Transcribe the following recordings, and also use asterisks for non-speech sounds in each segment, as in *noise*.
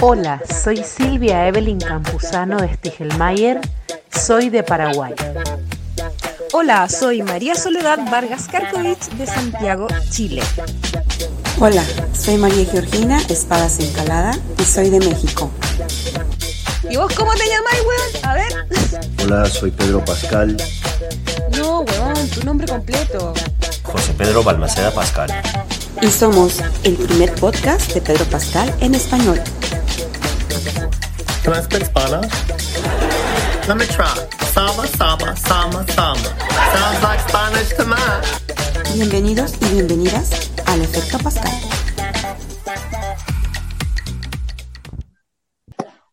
Hola, soy Silvia Evelyn Campuzano de Stigelmayer, soy de Paraguay. Hola, soy María Soledad Vargas Karkovich de Santiago, Chile. Hola, soy María Georgina Espadas Encalada y soy de México. ¿Y vos cómo te llamáis, weón? A ver. Hola, soy Pedro Pascal. No, weón, tu nombre completo. Pedro Balmaceda Pascal. Y somos el primer podcast de Pedro Pascal en español. Can I speak Spanish? Let me try. Sama, sama, sama, sama. Sounds like Spanish to me. Bienvenidos y bienvenidas al Efecto Pascal.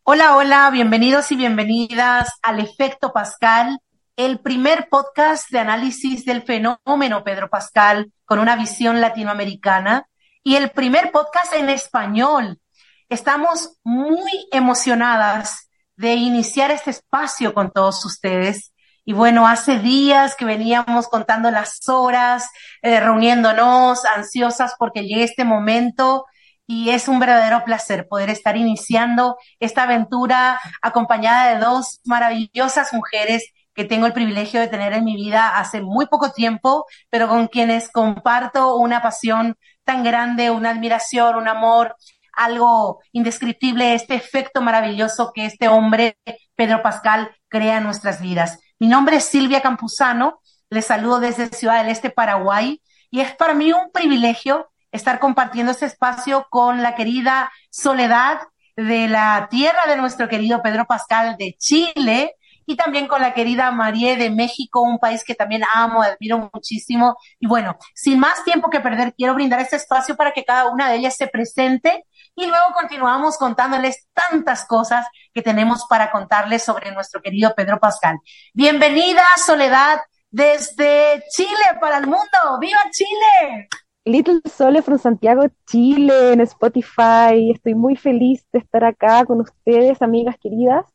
Hola, hola, bienvenidos y bienvenidas al Efecto Pascal, el primer podcast de análisis del fenómeno Pedro Pascal con una visión latinoamericana y el primer podcast en español. Estamos muy emocionadas de iniciar este espacio con todos ustedes. Y bueno, hace días que veníamos contando las horas, eh, reuniéndonos, ansiosas porque llegue este momento y es un verdadero placer poder estar iniciando esta aventura acompañada de dos maravillosas mujeres que tengo el privilegio de tener en mi vida hace muy poco tiempo, pero con quienes comparto una pasión tan grande, una admiración, un amor, algo indescriptible, este efecto maravilloso que este hombre, Pedro Pascal, crea en nuestras vidas. Mi nombre es Silvia Campuzano, les saludo desde Ciudad del Este, Paraguay, y es para mí un privilegio estar compartiendo este espacio con la querida Soledad de la tierra de nuestro querido Pedro Pascal de Chile y también con la querida María de México, un país que también amo, admiro muchísimo. Y bueno, sin más tiempo que perder, quiero brindar este espacio para que cada una de ellas se presente y luego continuamos contándoles tantas cosas que tenemos para contarles sobre nuestro querido Pedro Pascal. Bienvenida, Soledad, desde Chile para el mundo. ¡Viva Chile! Little Sole from Santiago, Chile, en Spotify. Estoy muy feliz de estar acá con ustedes, amigas queridas.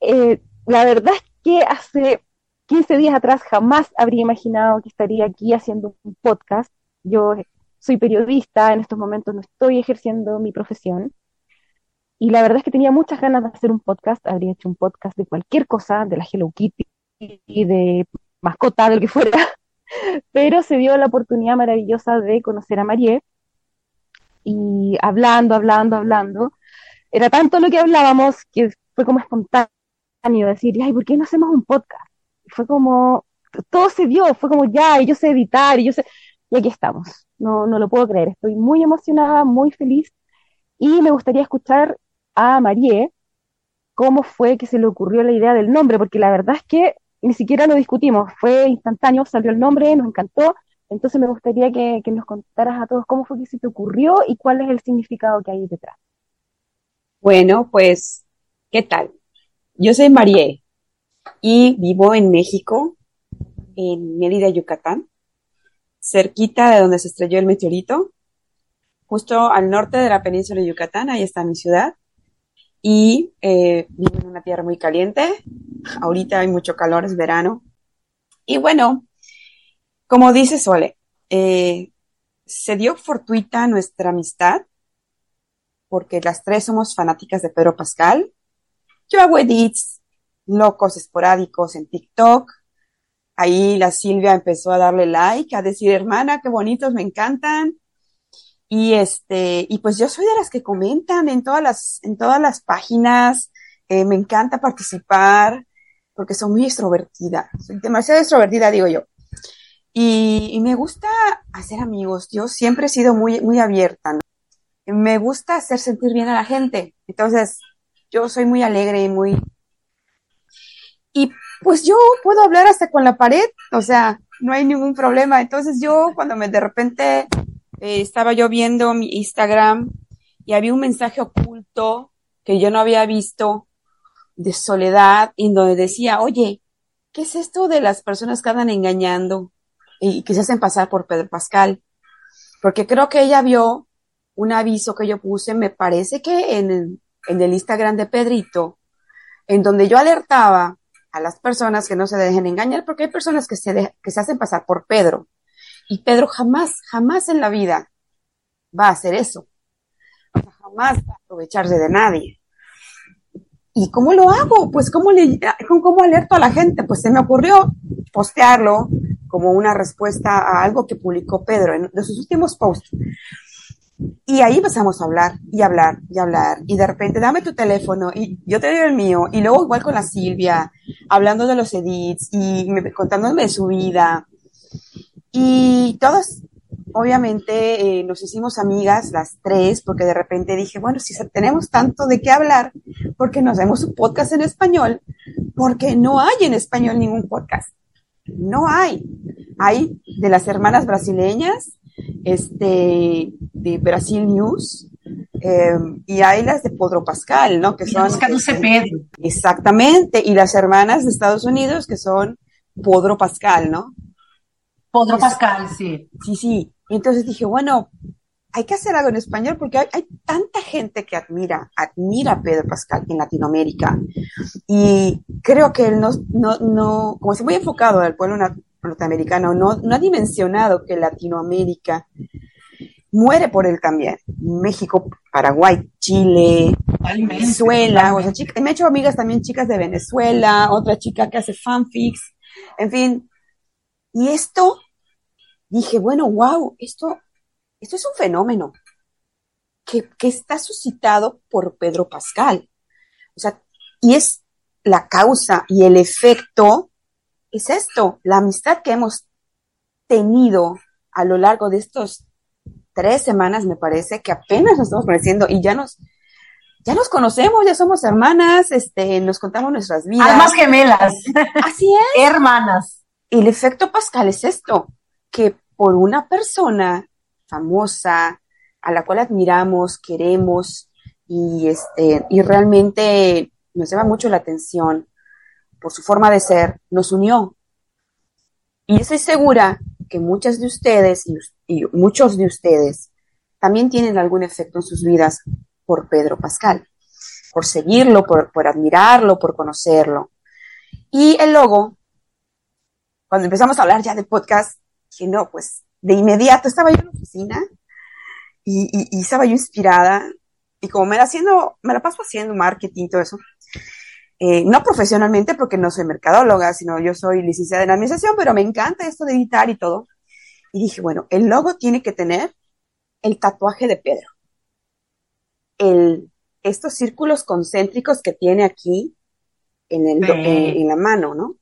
Eh, la verdad es que hace 15 días atrás jamás habría imaginado que estaría aquí haciendo un podcast. Yo soy periodista, en estos momentos no estoy ejerciendo mi profesión. Y la verdad es que tenía muchas ganas de hacer un podcast. Habría hecho un podcast de cualquier cosa, de la Hello Kitty, de mascota, de lo que fuera. *laughs* Pero se dio la oportunidad maravillosa de conocer a Marie. Y hablando, hablando, hablando. Era tanto lo que hablábamos que fue como espontáneo decir, ay, ¿por qué no hacemos un podcast? Fue como, todo se dio, fue como ya, y yo sé editar, y yo sé, y aquí estamos. No, no lo puedo creer, estoy muy emocionada, muy feliz, y me gustaría escuchar a Marie cómo fue que se le ocurrió la idea del nombre, porque la verdad es que ni siquiera lo discutimos, fue instantáneo, salió el nombre, nos encantó, entonces me gustaría que, que nos contaras a todos cómo fue que se te ocurrió y cuál es el significado que hay detrás. Bueno, pues, ¿qué tal? Yo soy Marie y vivo en México, en Mérida, Yucatán, cerquita de donde se estrelló el meteorito, justo al norte de la península de Yucatán, ahí está mi ciudad. Y eh, vivo en una tierra muy caliente, ahorita hay mucho calor, es verano. Y bueno, como dice Sole, eh, se dio fortuita nuestra amistad, porque las tres somos fanáticas de Pedro Pascal, yo hago edits locos esporádicos en TikTok. Ahí la Silvia empezó a darle like, a decir, hermana, qué bonitos, me encantan. Y este, y pues yo soy de las que comentan en todas las, en todas las páginas. Eh, me encanta participar porque soy muy extrovertida. Soy demasiado extrovertida, digo yo. Y, y, me gusta hacer amigos. Yo siempre he sido muy, muy abierta. ¿no? Me gusta hacer sentir bien a la gente. Entonces, yo soy muy alegre y muy... Y pues yo puedo hablar hasta con la pared, o sea, no hay ningún problema. Entonces yo cuando me de repente eh, estaba yo viendo mi Instagram y había un mensaje oculto que yo no había visto de soledad y donde decía, oye, ¿qué es esto de las personas que andan engañando y que se hacen pasar por Pedro Pascal? Porque creo que ella vio un aviso que yo puse, me parece que en, en el Instagram de Pedrito, en donde yo alertaba a las personas que no se dejen engañar, porque hay personas que se, que se hacen pasar por Pedro. Y Pedro jamás, jamás en la vida va a hacer eso. Jamás va a aprovecharse de nadie. ¿Y cómo lo hago? Pues ¿cómo, le, cómo alerto a la gente? Pues se me ocurrió postearlo como una respuesta a algo que publicó Pedro en de sus últimos posts. Y ahí empezamos a hablar y hablar y hablar. Y de repente, dame tu teléfono y yo te doy el mío. Y luego igual con la Silvia, hablando de los edits y me, contándome de su vida. Y todos, obviamente, eh, nos hicimos amigas las tres, porque de repente dije, bueno, si tenemos tanto de qué hablar, porque nos hacemos un podcast en español, porque no hay en español ningún podcast. No hay. Hay de las hermanas brasileñas, este, de Brasil News, eh, y hay las de Podro Pascal, ¿no? Que son. Pedro. Exactamente, y las hermanas de Estados Unidos, que son Podro Pascal, ¿no? Podro Pascal, sí. Sí, sí. Entonces dije, bueno, hay que hacer algo en español porque hay, hay, tanta gente que admira, admira a Pedro Pascal en Latinoamérica. Y creo que él no, no, no como se muy enfocado al pueblo norteamericano, no, no ha dimensionado que Latinoamérica muere por él también. México, Paraguay, Chile, Venezuela. O sea, me he hecho amigas también chicas de Venezuela, otra chica que hace fanfics, en fin. Y esto, dije, bueno, wow, esto, esto es un fenómeno que, que está suscitado por Pedro Pascal. O sea, y es la causa y el efecto, es esto, la amistad que hemos tenido a lo largo de estos tres semanas, me parece, que apenas nos estamos conociendo y ya nos, ya nos conocemos, ya somos hermanas, este, nos contamos nuestras vidas. Almas gemelas. Así es. *laughs* Hermanas. El efecto Pascal es esto, que por una persona famosa, a la cual admiramos, queremos y, este, y realmente nos llama mucho la atención por su forma de ser, nos unió. Y estoy segura que muchas de ustedes y, muchos de ustedes también tienen algún efecto en sus vidas por Pedro Pascal, por seguirlo, por, admirarlo, por conocerlo. Y el logo, cuando empezamos a hablar ya de podcast, que no, pues de inmediato estaba yo en la oficina y, y, estaba yo inspirada y como me la haciendo, me la paso haciendo marketing y todo eso, eh, no profesionalmente porque no soy mercadóloga, sino yo soy licenciada en administración, pero me encanta esto de editar y todo. Y dije, bueno, el logo tiene que tener el tatuaje de Pedro. El, estos círculos concéntricos que tiene aquí en, el, en, la mano, ¿no?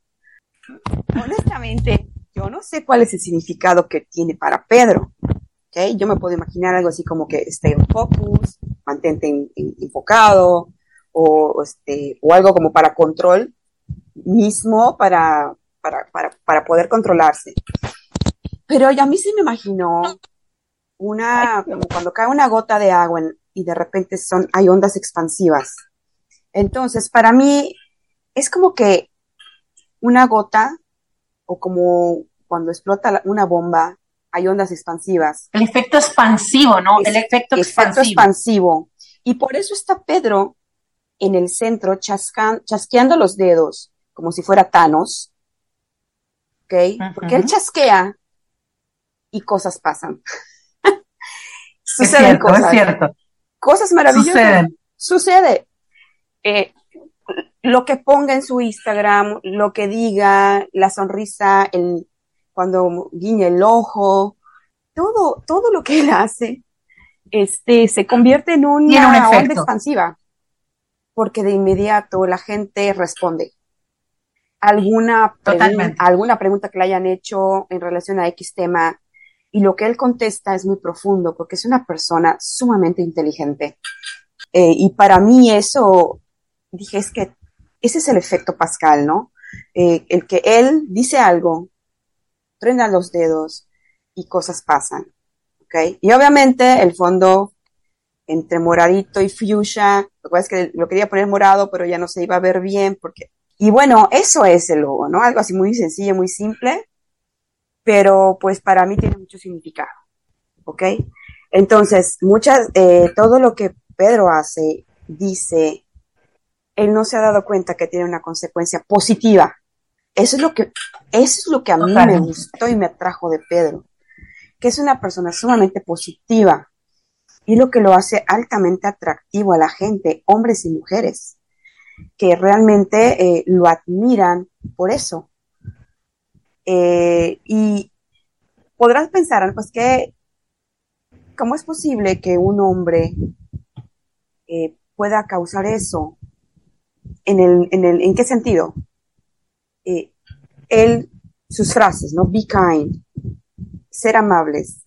Honestamente, yo no sé cuál es el significado que tiene para Pedro. ¿okay? Yo me puedo imaginar algo así como que stay on focus, mantente enfocado, o, este, o algo como para control mismo, para, para, para, para poder controlarse. Pero a mí sí me imaginó una, como cuando cae una gota de agua y de repente son, hay ondas expansivas. Entonces, para mí, es como que una gota, o como cuando explota una bomba, hay ondas expansivas. El efecto expansivo, ¿no? el efecto expansivo. Efecto expansivo. Y por eso está Pedro en el centro chasqueando los dedos, como si fuera Thanos. ¿Ok? Porque él chasquea y cosas pasan. *laughs* Suceden cosas. Es cierto. Cosas maravillosas. Sucede. Eh, lo que ponga en su Instagram, lo que diga, la sonrisa, el, cuando guiña el ojo, todo, todo lo que él hace, este, se convierte en una onda expansiva porque de inmediato la gente responde. Alguna, alguna pregunta que le hayan hecho en relación a X tema y lo que él contesta es muy profundo porque es una persona sumamente inteligente. Eh, y para mí eso, dije, es que ese es el efecto Pascal, ¿no? Eh, el que él dice algo, truena los dedos y cosas pasan. ¿ok? Y obviamente el fondo entre moradito y fuchsia. Lo que es que lo quería poner morado, pero ya no se iba a ver bien porque... Y bueno, eso es el logo, ¿no? Algo así muy sencillo, muy simple, pero pues para mí tiene mucho significado, ¿ok? Entonces, muchas, eh, todo lo que Pedro hace, dice, él no se ha dado cuenta que tiene una consecuencia positiva. Eso es lo que, eso es lo que a mí me gustó y me atrajo de Pedro. que es una persona sumamente positiva y lo que lo hace altamente atractivo a la gente, hombres y mujeres, que realmente eh, lo admiran por eso. Eh, y podrás pensar, pues que, ¿cómo es posible que un hombre eh, pueda causar eso? ¿En, el, en, el, ¿En qué sentido? Él, sus frases, ¿no? Be kind, ser amables.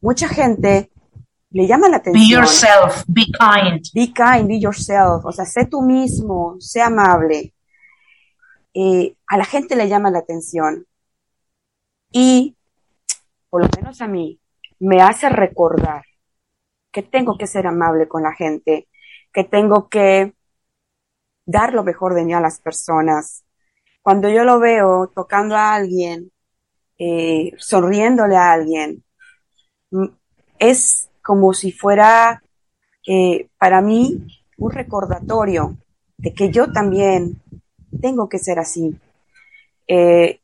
Mucha gente le llama la atención. Be yourself, be kind. Be kind, be yourself. O sea, sé tú mismo, sé amable. Eh, a la gente le llama la atención. Y, por lo menos a mí, me hace recordar que tengo que ser amable con la gente, que tengo que dar lo mejor de mí a las personas. Cuando yo lo veo tocando a alguien, eh, sonriéndole a alguien, mm, es como si fuera eh, para mí un recordatorio de que yo también tengo que ser así. Eh,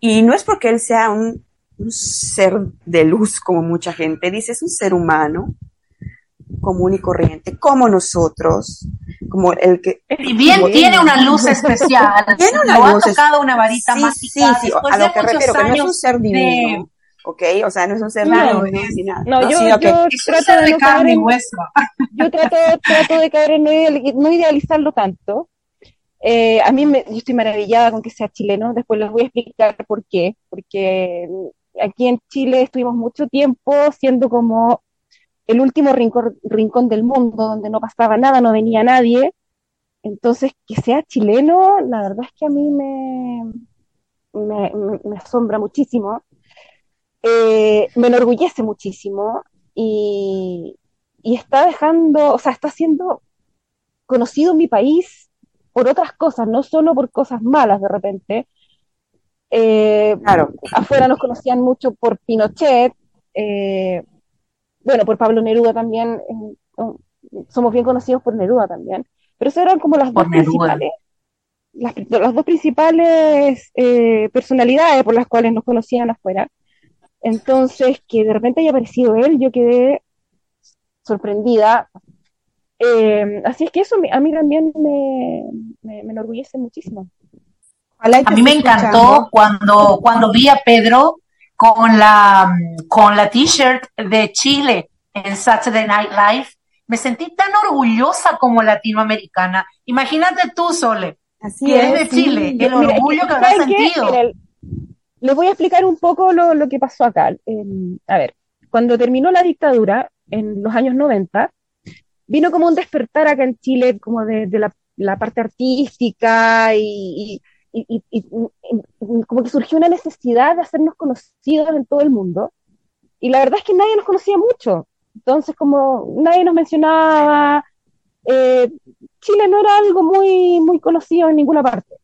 y no es porque él sea un, un, ser de luz como mucha gente dice, es un ser humano común y corriente, como nosotros, como el que... Y bien tiene una luz *laughs* especial. Tiene una luz ha tocado una varita sí, mágica sí, sí, después a lo de que muchos refiero, que no es un años ser divino, de- ¿ok? O sea, no es un ser es- ni nada, No, yo, sino que yo Es un trato ser de no y en, hueso. *laughs* yo trato, trato de caer en no, ideali- no idealizarlo tanto. Eh, a mí me, yo estoy maravillada con que sea chileno, después les voy a explicar por qué, porque aquí en Chile estuvimos mucho tiempo siendo como el último rincón, rincón del mundo, donde no pasaba nada, no venía nadie. Entonces, que sea chileno, la verdad es que a mí me, me, me- me asombra muchísimo, Eh, me enorgullece muchísimo y, y está dejando, o sea, está siendo conocido en mi país por otras cosas, no solo por cosas malas de repente. Eh, claro, afuera nos conocían mucho por Pinochet, eh, bueno, por Pablo Neruda también, eh, somos bien conocidos por Neruda también, pero esas eran como las Por dos Neruda. principales, las, las dos principales eh, personalidades por las cuales nos conocían afuera. Entonces, que de repente haya aparecido él, yo quedé sorprendida. Eh, así es que eso me- a mí también me, me, me enorgullece muchísimo. A mí me encantó cuando, cuando vi a Pedro con la, con la t-shirt de Chile en Saturday Night Live. Me sentí tan orgullosa como latinoamericana. Imagínate tú, Sole, Así que eres de es, sí. Chile, el Mira, orgullo que habrás ¿saben qué? sentido. Mira, les voy a explicar un poco lo, lo que pasó acá. Eh, a ver, cuando terminó la dictadura en los años 90, vino como un despertar acá en Chile, como de, de la, parte artística y- como que surgió una necesidad de hacernos conocidos en todo el mundo. Y la verdad es que nadie nos conocía mucho. Entonces, como nadie nos mencionaba, eh, Chile no era algo muy, muy conocido en ninguna parte.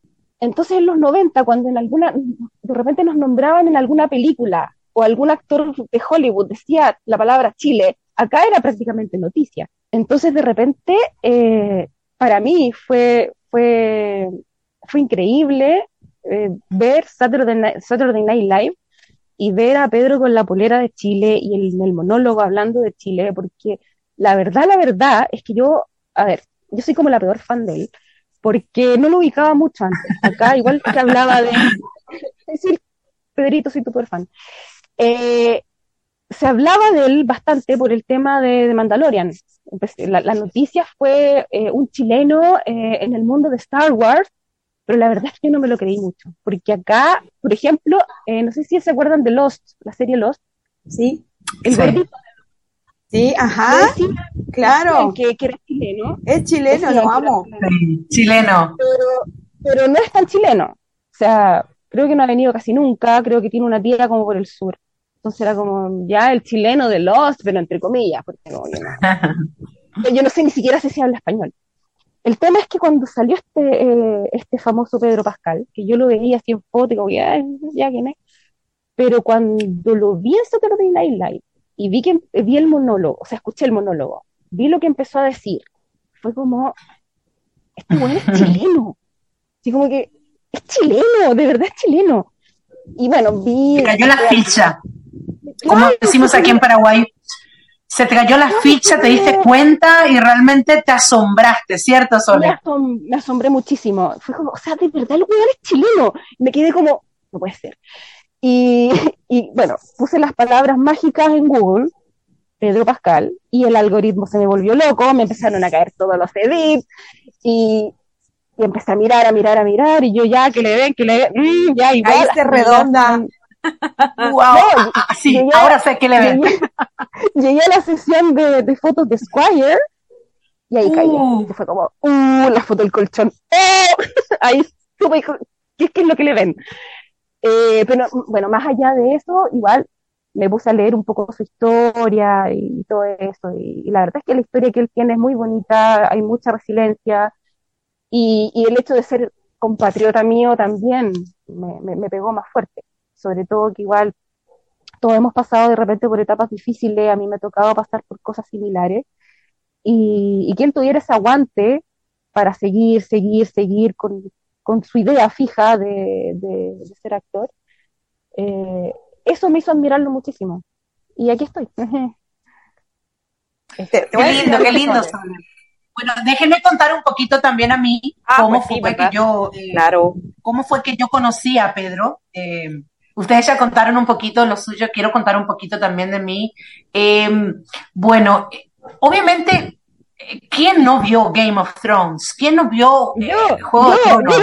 Entonces, en los 90, cuando en alguna, de repente nos nombraban en alguna película o algún actor de Hollywood decía la palabra Chile, acá era prácticamente noticia. Entonces, de repente, eh, para mí fue, fue, fue increíble eh, ver Saturday Night, Live y ver a Pedro con la polera de Chile y el, el monólogo hablando de Chile, porque la verdad, la verdad es que yo, a ver, yo soy como la peor fan de él, porque no lo ubicaba mucho antes. Acá igual se hablaba de... Es decir, Pedrito, soy tu fan. Eh, se hablaba de él bastante por el tema de, de Mandalorian. La, la noticia fue eh, un chileno eh, en el mundo de Star Wars, pero la verdad es que yo no me lo creí mucho, porque acá, por ejemplo, eh, no sé si se acuerdan de Lost, la serie Lost, Sí, el Sí. gordito sí, ajá, claro. que, que era chileno, Es chileno, lo amo. chileno. Sí, chileno. pero, pero no es tan chileno. O sea, creo que no ha venido casi nunca, creo que tiene una tía como por el sur. Entonces era como ya el chileno de Lost, pero entre comillas, porque no, yo, no, *laughs* yo no sé ni siquiera si se habla español. El tema es que cuando salió este, eh, este famoso Pedro Pascal, que yo lo veía así en foto y como, ya, ya quién es, pero cuando lo vi en Saturday Night Live y vi que vi el monólogo, o sea, escuché el monólogo, vi lo que empezó a decir, fue como, este weón es *laughs* chileno. Así como que es chileno, de verdad es chileno. Y bueno, vi. Me cayó la ficha. como decimos aquí en Paraguay, se te cayó la ficha, te diste cuenta y realmente te asombraste, ¿cierto, Me, Sole? asom- me asombré muchísimo. Fue como, o sea, de verdad el weón es chileno. Me quedé como, no puede ser. Y, *laughs* y bueno, puse las palabras mágicas en Google, Pedro Pascal, y el algoritmo se me volvió loco, me empezaron a caer todos los edits, y, y empecé a mirar, a mirar, a mirar, y yo ya, que le den, que le den, mm, ya igual. Caíste redonda. Wow. *laughs* No, Ah, sí, llegué- ahora sé que le ven. Llegué, *laughs* llegué a la sesión de, de fotos de Squire y ahí caí. Uh. Fue como, uh, la foto del colchón. ¡Oh! Ahí supe qué, qué es lo que le ven. Eh, pero bueno, más allá de eso, igual me puse a leer un poco su historia y todo eso. Y, la verdad es que la historia que él tiene es muy bonita, hay mucha resiliencia. Y, y el hecho de ser compatriota mío también me, me, me pegó más fuerte. Sobre todo que igual todos hemos pasado de repente por etapas difíciles, a mí me ha tocado pasar por cosas similares, y, y que él tuviera ese aguante para seguir, seguir, seguir con, con su idea fija de, de- de ser actor, eh, eso me hizo admirarlo muchísimo. Y aquí estoy. *laughs* Te- te Qué lindo, qué lindo. Bueno, déjenme contar un poquito también a mí Ah, cómo pues sí, fue ¿verdad? que yo, eh, Claro. cómo fue que yo conocí a Pedro. Eh, ustedes ya contaron un poquito lo suyo, quiero contar un poquito también de mí. Eh, bueno, obviamente, ¿quién no vio Game of Thrones? ¿Quién no vio Yo, Juego de yo, Tronos? yo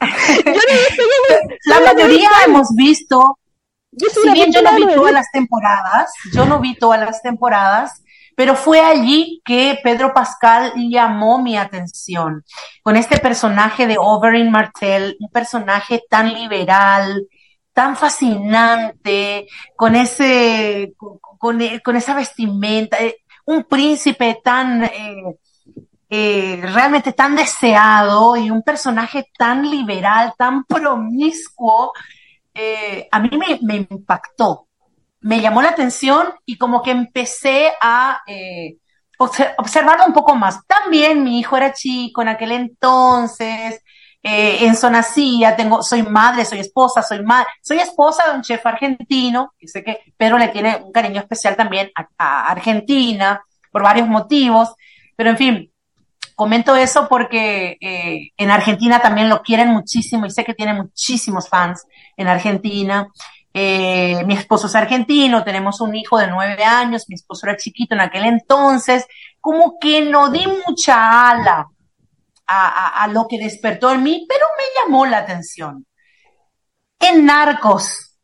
*laughs* La mayoría hemos visto si bien yo no vi todas las temporadas, yo no vi todas las temporadas, pero fue allí que Pedro Pascal llamó mi atención. Con este personaje de Oberyn Martell, un personaje tan liberal, tan fascinante, con ese, con, con- con esa vestimenta, eh, un príncipe tan eh, eh, realmente tan deseado y un personaje tan liberal, tan promiscuo, eh, a mí me, me impactó, me llamó la atención y como que empecé a obser- observarlo un poco más. También mi hijo era chico en aquel entonces, eh, en Sonacía, tengo, soy madre, soy esposa, soy madre, soy esposa de un chef argentino, que sé que Pedro le tiene un cariño especial también a, a Argentina, por varios motivos, pero en fin, comento eso porque eh, en Argentina también lo quieren muchísimo y sé que tiene muchísimos fans en Argentina. Eh, mi esposo es argentino, tenemos un hijo de nueve años, mi esposo era chiquito en aquel entonces, como que no di mucha ala a, a- a lo que despertó en mí, pero me llamó la atención. En Narcos,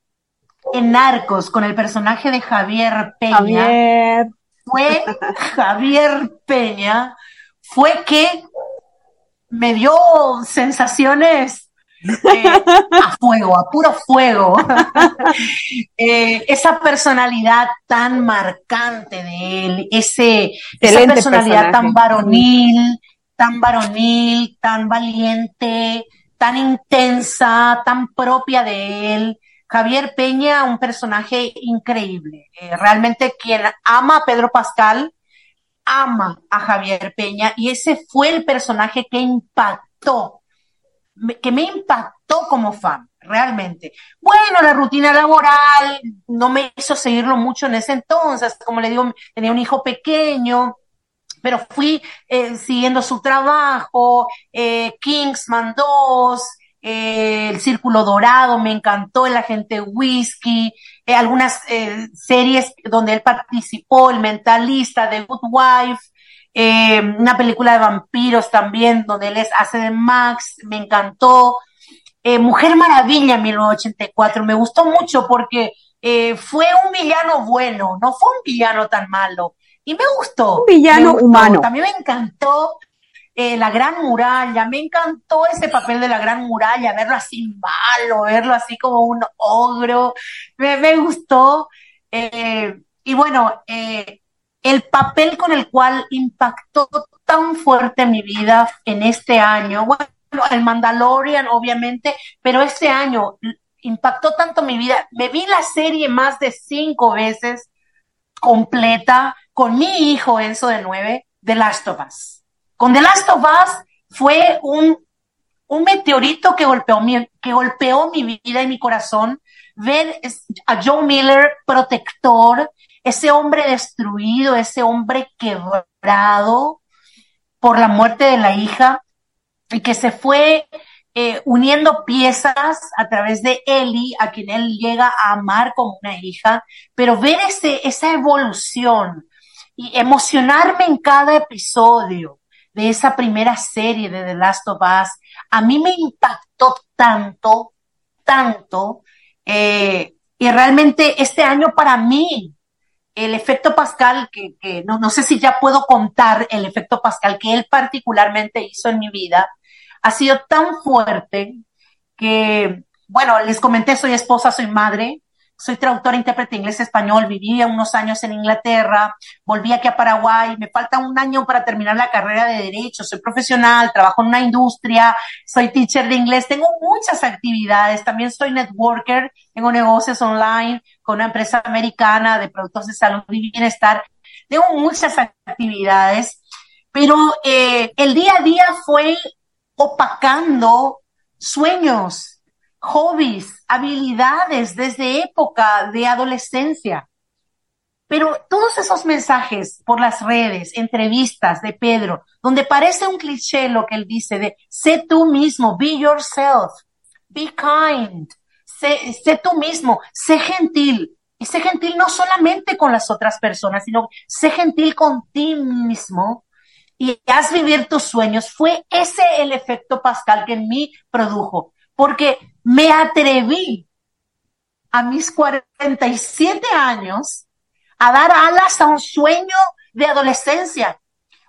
en Narcos, con el personaje de Javier Peña, Javier. fue *laughs* Javier Peña, fue que me dio sensaciones eh, a fuego, a puro fuego. *laughs* Eh, esa personalidad tan marcante de él, ese, esa personalidad tan varonil, tan varonil, tan valiente, tan intensa, tan propia de él. Javier Peña, un personaje increíble. Eh, realmente quien ama a Pedro Pascal, ama a Javier Peña y ese fue el personaje que impactó, que me impactó como fan, realmente. Bueno, la rutina laboral no me hizo seguirlo mucho en ese entonces, como le digo, tenía un hijo pequeño, pero fui eh, siguiendo su trabajo, eh, Kingsman 2, eh, El Círculo Dorado, me encantó El Agente Whisky, algunas series donde él participó, El Mentalista, The Good Wife, una película de vampiros también, donde él es, hace de Max, me encantó. Mujer Maravilla 1984, me gustó mucho porque fue un villano bueno, no fue un villano tan malo. Y me gustó. Un villano gustó. humano. También me encantó eh, la Gran Muralla, me encantó ese papel de la Gran Muralla, verlo así malo, verlo así como un ogro, me, me gustó. Eh, y bueno, eh, el papel con el cual impactó tan fuerte mi vida en este año, bueno, el Mandalorian obviamente, pero este año impactó tanto mi vida, me vi la serie más de cinco veces completa con mi hijo Enzo de nueve, The Last of Us. Con The Last of Us fue un, un meteorito que golpeó, mi, que golpeó mi vida y mi corazón, ver a Joe Miller protector, ese hombre destruido, ese hombre quebrado por la muerte de la hija y que se fue eh, uniendo piezas a través de Eli, a quien él llega a amar como una hija, pero ver ese, esa evolución y emocionarme en cada episodio de esa primera serie de The Last of Us, a mí me impactó tanto, tanto, eh, y realmente este año para mí, el efecto Pascal, que, que no, no sé si ya puedo contar el efecto Pascal que él particularmente hizo en mi vida, ha sido tan fuerte que, bueno, les comenté, soy esposa, soy madre, soy traductora, intérprete inglés-español, viví unos años en Inglaterra, volví aquí a Paraguay, me falta un año para terminar la carrera de Derecho, soy profesional, trabajo en una industria, soy teacher de inglés, tengo muchas actividades, también soy networker, tengo negocios online con una empresa americana de productos de salud y bienestar, tengo muchas actividades, pero eh, el día a día fue opacando sueños, hobbies, habilidades desde época de adolescencia. Pero todos esos mensajes por las redes, entrevistas de Pedro, donde parece un cliché lo que él dice de sé tú mismo, be yourself, be kind, sé, sé tú mismo, sé gentil. Y sé gentil no solamente con las otras personas, sino sé gentil con ti mismo y haz vivir tus sueños. Fue ese el efecto Pascal que en mí produjo porque me atreví a mis 47 años a dar alas a un sueño de adolescencia.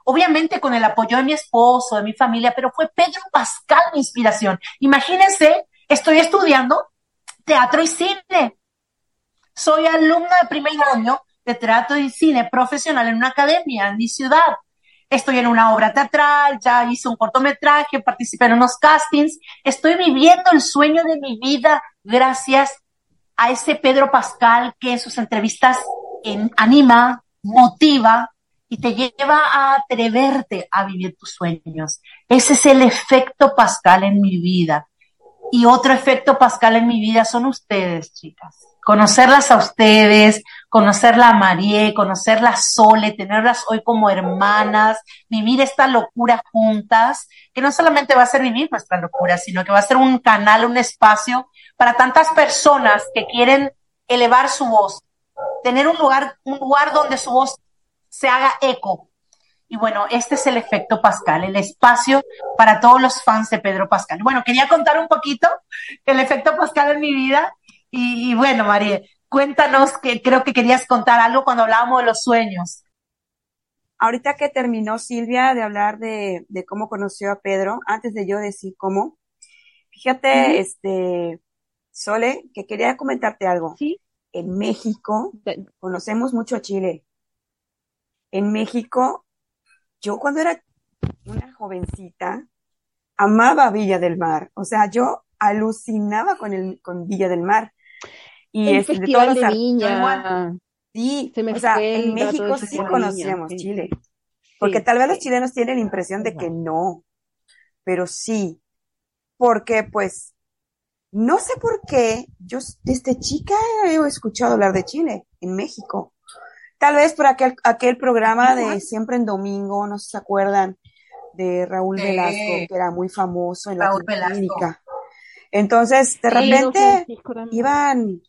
Obviamente con el apoyo de mi esposo, de mi familia, pero fue Pedro Pascal mi inspiración. Imagínense, estoy estudiando teatro y cine. Soy alumna de primer año de teatro y cine profesional en una academia en mi ciudad estoy en una obra teatral, ya hice un cortometraje, participé en unos castings, estoy viviendo el sueño de mi vida gracias a ese Pedro Pascal que en sus entrevistas anima, motiva y te lleva a atreverte a vivir tus sueños. Ese es el efecto Pascal en mi vida. Y otro efecto Pascal en mi vida son ustedes, chicas conocerlas a ustedes, conocerla a Marie, conocerla a Sole, tenerlas hoy como hermanas, vivir esta locura juntas, que no solamente va a ser vivir nuestra locura, sino que va a ser un canal, un espacio para tantas personas que quieren elevar su voz, tener un lugar, un lugar donde su voz se haga eco. Y bueno, este es el efecto Pascal, el espacio para todos los fans de Pedro Pascal. Bueno, quería contar un poquito el efecto Pascal en mi vida y, bueno, María, cuéntanos que creo que querías contar algo cuando hablábamos de los sueños. Ahorita que terminó Silvia de hablar de, cómo conoció a Pedro, antes de yo decir cómo, fíjate, este, Sole, que quería comentarte algo. Sí. En México conocemos mucho a Chile. En México, yo cuando era una jovencita, amaba Villa del Mar. O sea, yo alucinaba con el, con Villa del Mar. Y el Festival de, Viña. Sí, o sea, en México sí conocíamos Chile. Porque tal vez los chilenos tienen la impresión de que no, pero sí. Porque pues, no sé por qué, yo desde chica he escuchado hablar de Chile en México. Tal vez por aquel, aquel programa de Siempre en Domingo, no sé si se acuerdan, de Raúl Velasco, que era muy famoso en Latinoamérica. Entonces, de repente, iban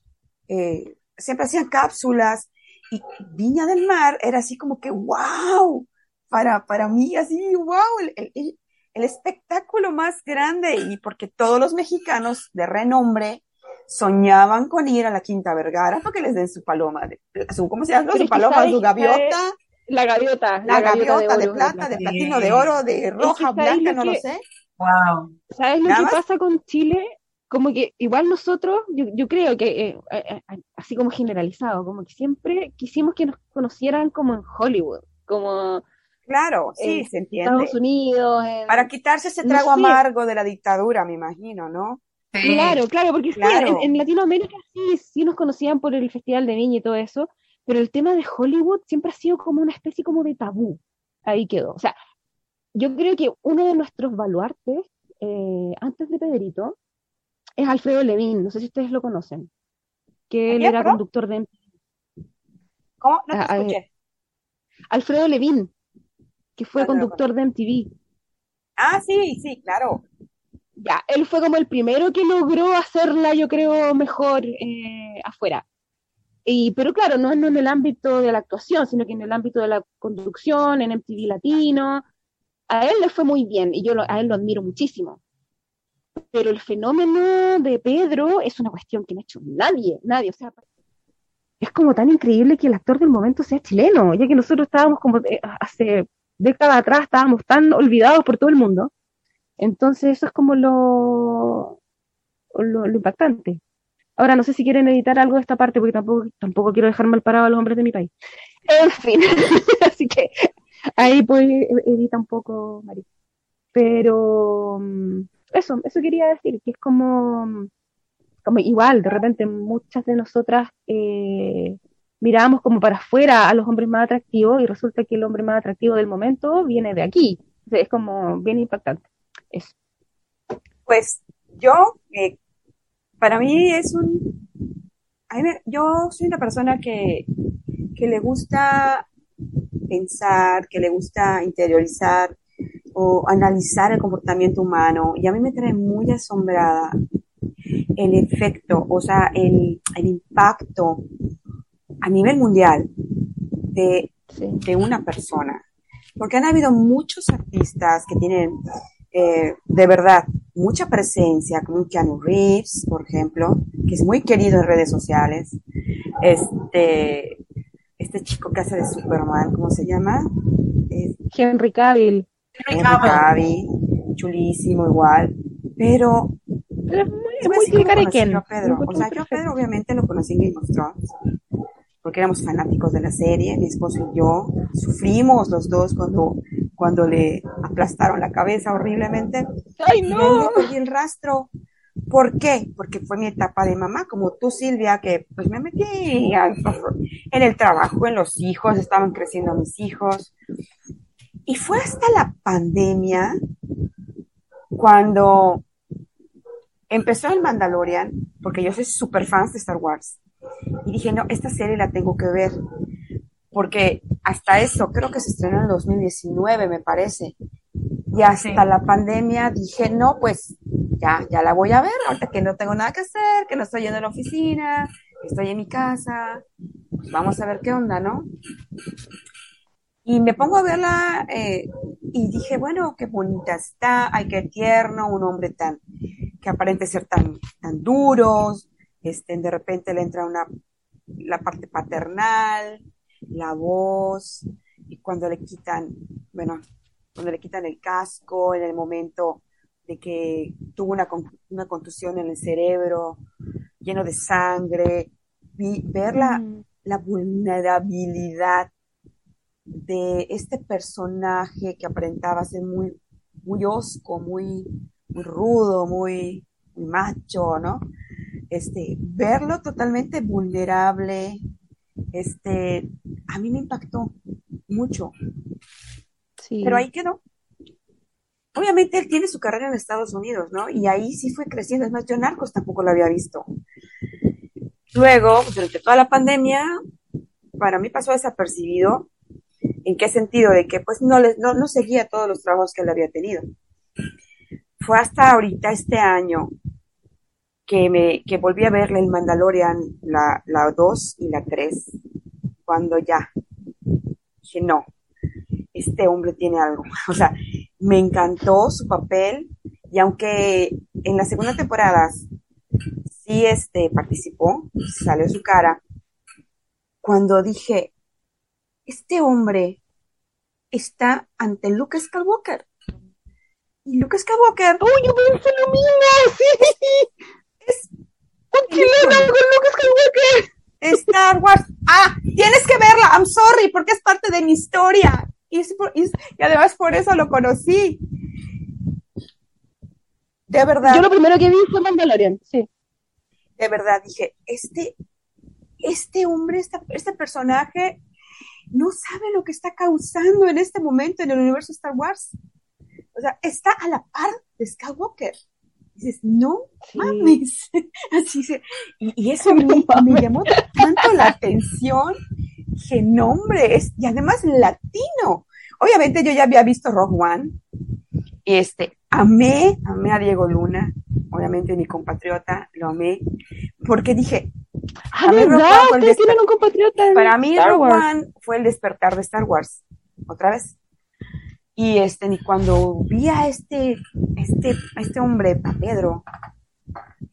eh, siempre hacían cápsulas y Viña del Mar era así como que, wow, para, para mí así, wow, el, el, el espectáculo más grande y porque todos los mexicanos de renombre soñaban con ir a la Quinta Vergara para que les den su paloma, de, su, ¿cómo se llama? Su paloma, su gaviota. La gaviota. La, gaviota, de, plata, de, platino, de oro, de roja, blanca, no lo sé. Wow. ¿Sabes lo que pasa con Chile? Como que igual nosotros, yo, yo creo que, eh, eh, eh, así como generalizado, como que siempre quisimos que nos conocieran como en Hollywood, como... Claro, sí, se entiende. Estados Unidos. Para quitarse ese trago amargo de la dictadura, me imagino, ¿no? Claro, claro, porque claro. en, Latinoamérica sí, sí nos conocían por el Festival de Viña y todo eso, pero el tema de Hollywood siempre ha sido como una especie como de tabú. Ahí quedó. O sea, yo creo que uno de nuestros baluartes, antes de Pedrito, es Alfredo Levin, no sé si ustedes lo conocen. que él era conductor de MTV. ¿Cómo? No te Ah, ah, escuché. Alfredo Levin, que fue no conductor de MTV. Ah, sí, sí, claro. Ya, él fue como el primero que logró hacerla, yo creo, mejor eh, afuera. Y, pero claro, no, no en el ámbito de la actuación, sino que en el ámbito de la conducción, en MTV Latino. A él le fue muy bien y yo lo- a él lo admiro muchísimo. Pero el fenómeno de Pedro es una cuestión que no ha hecho nadie, nadie. O sea, es como tan increíble que el actor del momento sea chileno, ya que nosotros estábamos como eh, hace décadas atrás, estábamos tan olvidados por todo el mundo. Entonces eso es como lo, lo, lo impactante. Ahora no sé si quieren editar algo de esta parte, porque tampoco, tampoco quiero dejar mal parado a los hombres de mi país. En fin, *laughs* así que ahí pues edita un poco, Mari. Pero mm, eso, eso quería decir, que es como, como igual, de repente muchas de nosotras eh, miramos como para afuera a los hombres más atractivos y resulta que el hombre más atractivo del momento viene de aquí. Es como bien impactante. Pues yo, eh, para mí es un... yo soy una persona que, que le gusta pensar, que le gusta interiorizar o analizar el comportamiento humano. Y a mí me trae muy asombrada el efecto, o sea, el, el impacto a nivel mundial de, Sí. de una persona. Porque han habido muchos artistas que tienen, eh, de verdad, mucha presencia, como Keanu Reeves, por ejemplo, que es muy querido en redes sociales. Este, este chico que hace de Superman, ¿cómo se llama? Es Henry Cavill. Cavill, chulísimo igual. Pero Pero es muy, es muy Karen. yo a Pedro. O sea, yo a Pedro obviamente lo conocí en Game of Thrones, porque éramos fanáticos de la serie, mi esposo y yo. Sufrimos los dos cuando, cuando le aplastaron la cabeza horriblemente. ¡Ay, Y no! le perdí el rastro. ¿Por qué? Porque fue mi etapa de mamá, como tú, Silvia, que pues me metí en el trabajo, en los hijos, estaban creciendo mis hijos. Y fue hasta la pandemia cuando empezó el Mandalorian, porque yo soy súper fan de Star Wars. Y dije, no, esta serie la tengo que ver. Porque hasta eso, creo que se estrenó en el 2019, me parece. Y hasta Sí. la pandemia dije, no, pues ya, ya la voy a ver, ahorita que no tengo nada que hacer, que no estoy yendo a la oficina, que estoy en mi casa, pues vamos a ver qué onda, ¿no? Y me pongo a verla eh, y dije, bueno, qué bonita está, ay, qué tierno, un hombre tan, que aparente ser tan, tan duro, este, de repente le entra una, la parte paternal, la voz, y cuando le quitan, bueno, cuando le quitan el casco, en el momento de que tuvo una, una contusión en el cerebro, lleno de sangre, vi, ver la, Mm. la vulnerabilidad de este personaje que aparentaba ser muy, muy osco, muy, muy rudo, muy, muy macho, ¿no? Este, verlo totalmente vulnerable, este, a mí me impactó mucho, Sí. pero ahí quedó. Obviamente él tiene su carrera en Estados Unidos, ¿no? Y ahí sí fue creciendo. Es más, yo Narcos tampoco lo había visto. Luego, durante toda la pandemia, para mí pasó desapercibido. ¿En qué sentido? De que pues no, le- no, no seguía todos los trabajos que él había tenido. Fue hasta ahorita, este año, que, me, que volví a verle el Mandalorian, la, la 2 y la 3, cuando ya dije, no, este hombre tiene algo. *laughs* O sea, me encantó su papel y aunque en las segundas temporadas sí este, participó, salió su cara, cuando dije, este hombre está ante Luke Skywalker. Y Luke Skywalker ¡Uy, yo pensé lo mismo! *laughs* ¡Sí! es ¡Un chileno con Lucas Skywalker! Star Wars. Ah, tienes que verla. I'm sorry, porque es parte de mi historia. Y, por- y además por eso lo conocí. De verdad, Yo lo primero que vi fue Mandalorian, sí. de verdad dije, este, este hombre, esta- este personaje, no sabe lo que está causando en este momento en el universo Star Wars. O sea, está a la par de Skywalker. Dices, no Sí. mames. *laughs* Así se, y, y eso *laughs* No me, me llamó tanto la atención. Dije, no, hombre, es, y además latino. Obviamente yo ya había visto Rogue One. Y este, amé, amé a Diego Luna. Obviamente mi compatriota, lo amé. Porque dije, Ah, ¿verdad? Ustedes tienen un compatriota en para mí Star Rogue Wars. One fue el despertar de Star Wars. Otra vez. Y este, y cuando vi a este, este, a este hombre, a Pedro,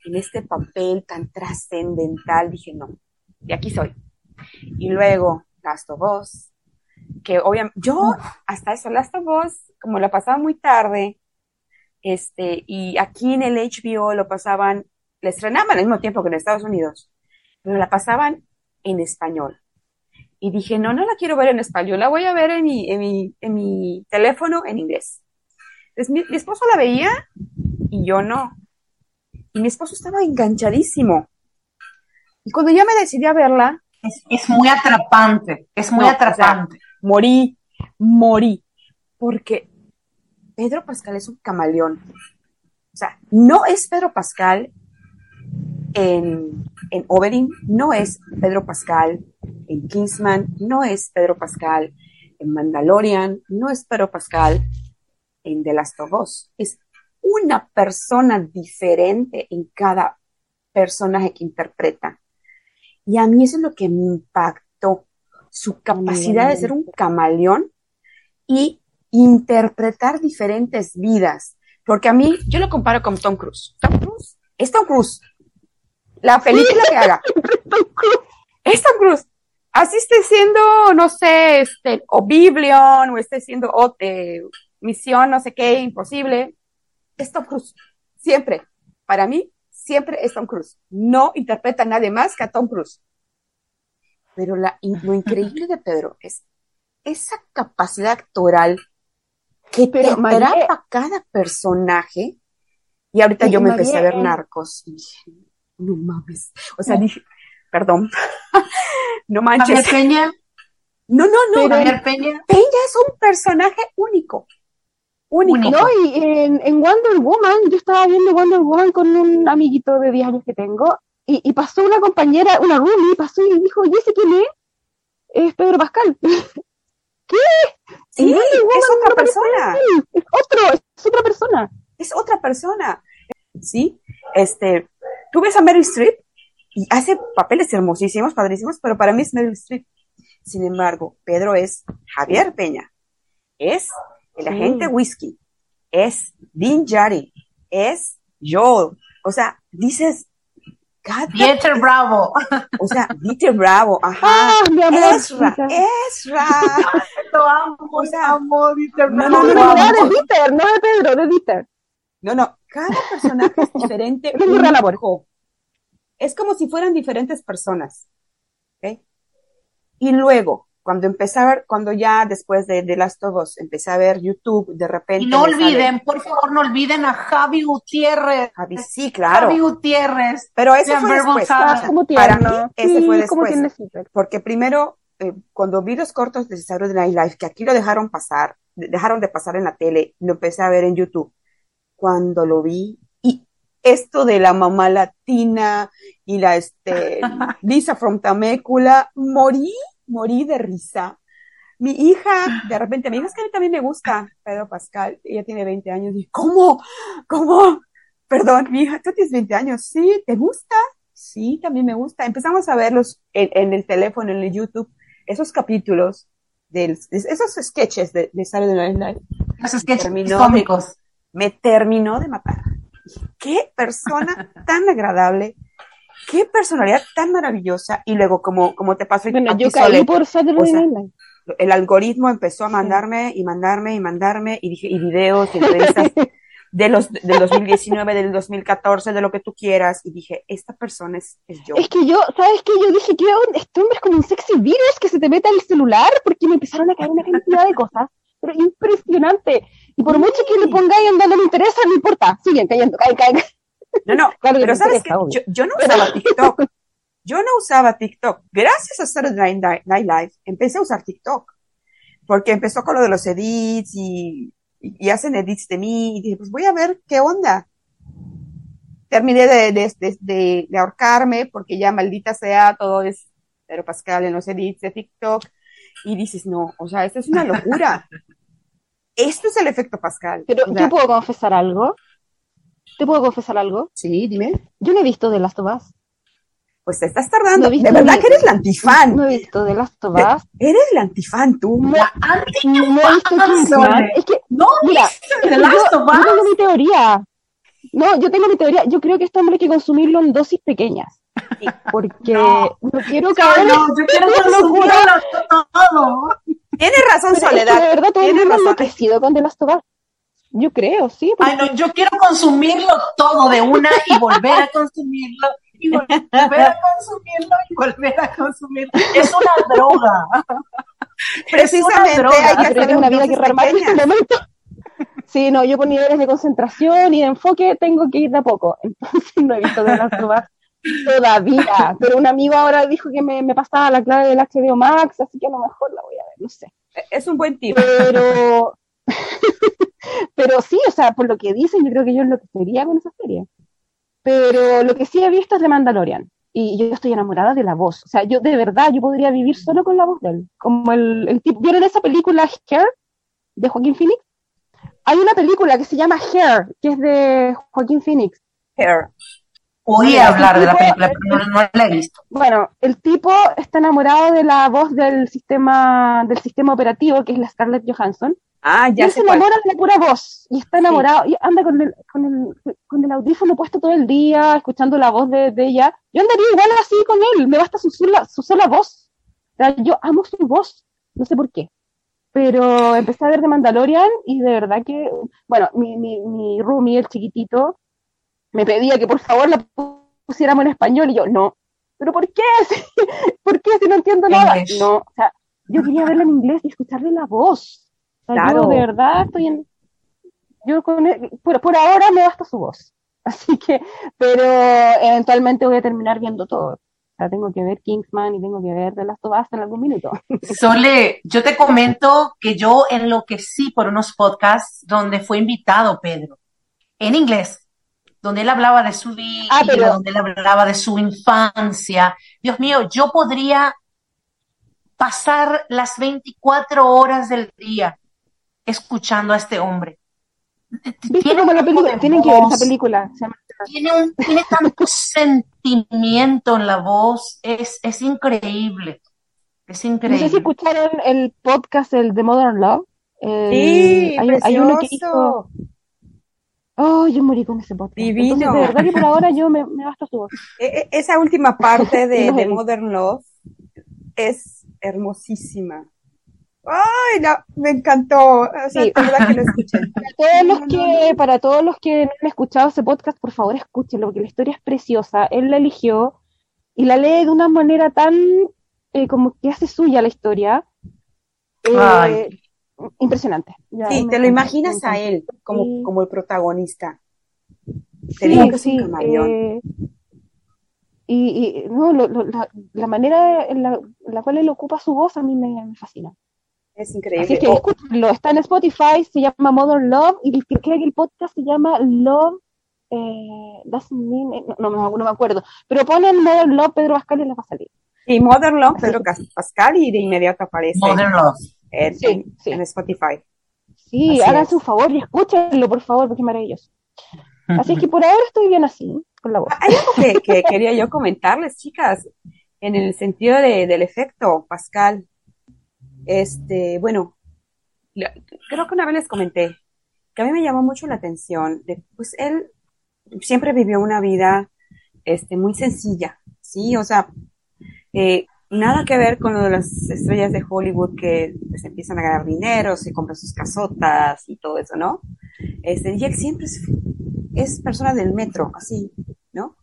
en este papel tan trascendental, dije, no, de aquí soy. Y luego, Last of Us, que obviamente, yo hasta eso, Last of Us, como la pasaba muy tarde, este, y aquí en el HBO lo pasaban, la estrenaban al mismo tiempo que en Estados Unidos, pero la pasaban en español. Y dije, no, no la quiero ver en español, la voy a ver en mi, en mi, en mi teléfono en inglés. Entonces mi, mi esposo la veía y yo no. Y mi esposo estaba enganchadísimo. Y cuando ya me decidí a verla, Es, es muy atrapante, es muy No, o sea, atrapante. morí, morí. Porque Pedro Pascal es un camaleón. O sea, no es Pedro Pascal en, en Oberyn, no es Pedro Pascal en Kingsman, no es Pedro Pascal en Mandalorian, no es Pedro Pascal en The Last of Us. Es una persona diferente en cada personaje que interpreta. Y a mí eso es lo que me impactó, su capacidad de ser un camaleón y interpretar diferentes vidas. Porque a mí, yo lo comparo con Tom Cruise. Tom Cruise es Tom Cruise. La película que haga. Es Tom Cruise. Así esté siendo, no sé, este, Oblivion, o esté siendo o, eh, Misión, no sé qué, imposible. Es Tom Cruise. Siempre. Para mí, siempre es Tom Cruise. No interpreta a nadie más que a Tom Cruise. Pero la, lo increíble de Pedro es esa capacidad actoral que te Pero, María- atrapa cada personaje. Y ahorita yo me María, empecé a ver eh, Narcos y dije, no mames. O sea, dije, perdón, *laughs* no manches. Javier Peña, No, no, no. Javier Peña, Peña es un personaje único. Único. Único. No, y en, en Wonder Woman, yo estaba viendo Wonder Woman con un amiguito de 10 años que tengo, y, y pasó una compañera, una roomie, pasó y dijo, ¿y ese quién es? Es Pedro Pascal. *laughs* Sí, Wonder es Woman otra persona. Es otro, es otra persona. es otra persona. ¿Sí? Este, tú ves a Meryl Streep y hace papeles hermosísimos, padrísimos, pero para mí es Meryl Streep. Sin embargo, Pedro es Javier Peña, es el agente Whisky, es Dean Jari, es Joel. O sea, dices, cada- Dieter Bravo. o sea, Dieter Bravo, ajá. Ah, mi amor. Ezra, Ezra. Lo amo, O sea, amo Dieter no, Bravo. no, no, No, no, no, no. de Dieter, no de Pedro, de Dieter. No, no, cada personaje es diferente. Es amor. único. Es como si fueran diferentes personas. ¿ok? Y luego, cuando empecé a ver, cuando ya después de The Last of Us empecé a ver YouTube, de repente. Y no sale- olviden, por favor, no olviden a Javi Gutiérrez. Javi, sí, claro. Javi Gutiérrez. Pero eso de fue después. Ah, como para mí, ese Sí, fue después. Porque primero, eh, cuando vi los cortos de Saturday Night Live, que aquí lo dejaron pasar, de- dejaron de pasar en la tele, lo empecé a ver en YouTube. Cuando lo vi, y esto de la mamá latina y la este, *laughs* Lisa from Tamécula, morí, morí de risa. Mi hija, de repente, me dijo, es que a mí también me gusta Pedro Pascal, ella tiene 20 años, y ¿cómo? ¿Cómo? Perdón, mi hija, tú tienes 20 años, ¿sí? ¿Te gusta? Sí, también me gusta. Empezamos a verlos en, en el teléfono, en el YouTube, esos capítulos, del, esos sketches de, de Saturday Night Live, Los sketches Terminó. cómicos. me terminó de matar. Qué persona tan agradable, qué personalidad tan maravillosa. Y luego, como, como te pasó Bueno, yo caí por o sea, el algoritmo empezó a mandarme y mandarme y mandarme y dije, y videos y entrevistas *laughs* de los, del 2019, del 2014, de lo que tú quieras. Y dije, esta persona es, es yo. Es que yo, ¿sabes qué? Yo dije que este hombre es como un sexy virus que se te mete al celular porque me empezaron a caer una cantidad de cosas, pero impresionante. Y por mucho que le pongáis en donde le interesa, no importa, siguen cayendo, caen, caen. No, no, Claro pero sabes que obvio. yo, yo no usaba TikTok. Yo no usaba TikTok. Gracias a Saturday Night Night Live empecé a usar TikTok. Porque empezó con lo de los edits y, y, hacen edits de mí. Y dije, pues voy a ver qué onda. terminé de, de, de, de, ahorcarme porque ya maldita sea, todo es Pedro Pascal en los edits de TikTok y dices, no, o sea, esto es una locura. *laughs* esto es el efecto Pascal. Pero O sea, yo puedo confesar algo. ¿Te puedo confesar algo? Sí, dime. Yo no he visto The Last of Us. Pues te estás tardando. No visto de verdad que eres la antifan. No he visto The Last of Us. Eres la antifan tú. La anti No he visto Kingsman. Es que, No mira, viste que Last yo, of yo Us. tengo mi teoría. No, yo tengo mi teoría. Yo creo que esto hombre hay que consumirlo en dosis pequeñas. Porque No. no, quiero caer No, yo *laughs* quiero consumirlo todo. Tienes razón, Pero es que Soledad. de verdad todo el Tienes mundo enloquecido con The Last of Us. Yo creo, sí. porque- Ay, no, yo quiero consumirlo todo de una y volver a consumirlo y volver a consumirlo y volver a consumirlo. Es una droga. Precisamente es una droga. hay que pero hacer tengo una vida que en este momento. Sí, no, yo por niveles de concentración y de enfoque tengo que ir de a poco. *laughs* Entonces no he visto Last of Us todavía. Pero un amigo ahora dijo que me, me pasaba la clave del HBO Max, así que a lo mejor la voy a ver, no sé. Es un buen tip. Pero, *laughs* pero sí, o sea, por lo que dicen, yo creo que yo enloquecería con esa serie. Pero lo que sí he visto es de Mandalorian. Y yo estoy enamorada de la voz. O sea, yo de verdad, yo podría vivir solo con la voz de él. Como el, el tipo, ¿vieron esa película Hair de Joaquín Phoenix? Hay una película que se llama Hair, que es de Joaquín Phoenix. Hair. Oí hablar de la película, pero no, no la he visto. Bueno, el tipo está enamorado de la voz del sistema, del sistema operativo, que es la Scarlett Johansson. Ah, Y ya sé se cuál. enamora de la pura voz y está enamorado y anda con el, con el, con el audífono puesto todo el día, escuchando la voz de, de ella. Yo andaría igual así con él, me basta su sola, su sola voz. O sea, yo amo su voz, no sé por qué. Pero empecé a ver de Mandalorian y de verdad que, bueno, mi, mi, mi roomie, el chiquitito, me pedía que por favor la pusiéramos en español y yo, no. ¿Pero por qué? *laughs* ¿Por qué si no entiendo nada? English. No, o sea, yo quería *laughs* verla en inglés y escucharle la voz. Claro. yo de verdad estoy en... Yo con él- por, por ahora me basta su voz. *laughs* Así que, pero eventualmente voy a terminar viendo todo. O sea, tengo que ver Kingsman y tengo que ver The Last of Us en algún minuto. Sole, yo te comento que yo enloquecí por unos podcasts donde fue invitado Pedro, en inglés, donde él hablaba de su vida, Ah, pero- donde él hablaba de su infancia. Dios mío, yo podría pasar las 24 horas del día escuchando a este hombre. ¿Viste Tiene como la película? Tienen que ver esa película. Se llama- Tiene, un, tiene tanto sentimiento en la voz, es, es increíble. Es No increíble. sé si escucharon el podcast, el de Modern Love. Sí, hay, hay uno que hizo... Oh, yo morí con ese podcast. Divino. Entonces, de verdad que por ahora yo me, me basta su voz. E- e- Esa última parte de. *laughs* Modern Love es hermosísima. Ay, la- me encantó. O sea, Sí. verdad que lo escuché. *laughs* Para todos los que, para todos los que no han escuchado ese podcast, por favor escúchenlo, porque la historia es preciosa. Él la eligió y la lee de una manera tan eh, como que hace suya la historia. Eh, Ay. Impresionante. Ya, Sí, te lo imaginas a él como, Sí. como el protagonista. Te Sí, digo que es un sí, camaleón. eh, y, y, no, lo- lo- la, la manera en la, en la cual él ocupa su voz a mí me, me fascina. Es Así increíble. que Oh, escúchenlo, está en Spotify, se llama Modern Love y creo que el podcast se llama Love eh, doesn't mean, no, no, me- no me acuerdo, pero ponen Modern Love Pedro Pascal y les va a salir. y Modern Love, Pedro Pascal, y de inmediato aparece Modern Love. En, Sí, sí. en Spotify. Sí, Así háganse es. un favor y escúchenlo, por favor, porque es maravilloso. Así que por ahora estoy bien así, con la voz. Hay algo que, que quería yo comentarles, chicas, en el sentido de- del efecto Pascal. Este, bueno, creo que una vez les comenté que a mí me llamó mucho la atención de, pues él siempre vivió una vida, este, muy sencilla, ¿sí? O sea, eh, nada que ver con lo de las estrellas de Hollywood que pues empiezan a ganar dinero, se compran sus casotas y todo eso, ¿no? Este, él siempre es, persona del metro, así, ¿no?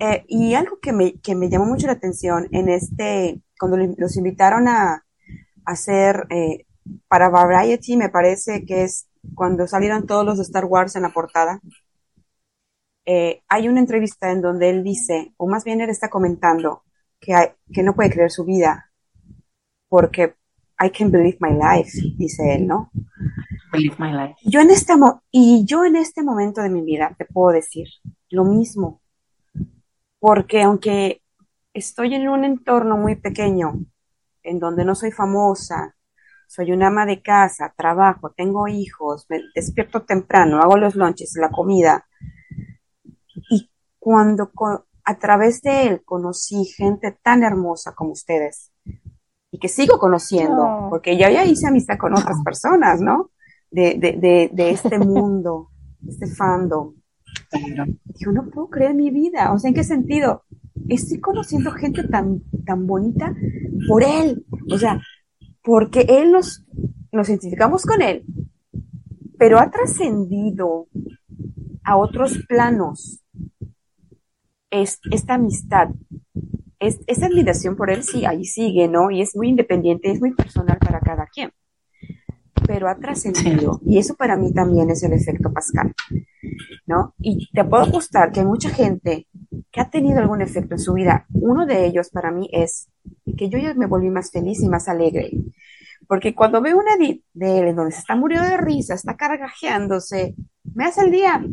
Eh, y algo que me, que me llamó mucho la atención en este, cuando los invitaron a, a hacer eh, para Variety, me parece que es cuando salieron todos los de Star Wars en la portada, eh, hay una entrevista en donde él dice, o más bien él está comentando, que, hay- que no puede creer su vida, porque I can believe my life, dice él, ¿no? Believe my life. Yo en este y yo en este momento de mi vida te puedo decir lo mismo. Porque aunque estoy en un entorno muy pequeño, en donde no soy famosa, soy una ama de casa, trabajo, tengo hijos, me despierto temprano, hago los lunches, la comida. Y cuando a través de él conocí gente tan hermosa como ustedes y que sigo conociendo, porque ya, ya hice amistad con otras personas, ¿no? De, de, de, de este *laughs* mundo, este fandom. Digo, no puedo creer mi vida. O sea, ¿en qué sentido? Estoy conociendo gente tan, tan bonita por él. O sea, porque él nos, nos identificamos con él, pero ha trascendido a otros planos es, esta amistad. Es, esa admiración por él sí, ahí sigue, ¿no? Y es muy independiente, es muy personal para cada quien. Pero ha trascendido. Y eso para mí también es el efecto Pascal, ¿no? Y te puedo apostar que hay mucha gente que ha tenido algún efecto en su vida. Uno de ellos para mí es que yo ya me volví más feliz y más alegre. Porque cuando veo una edit de él en donde se está muriendo de risa, está cargajeándose, me hace el día,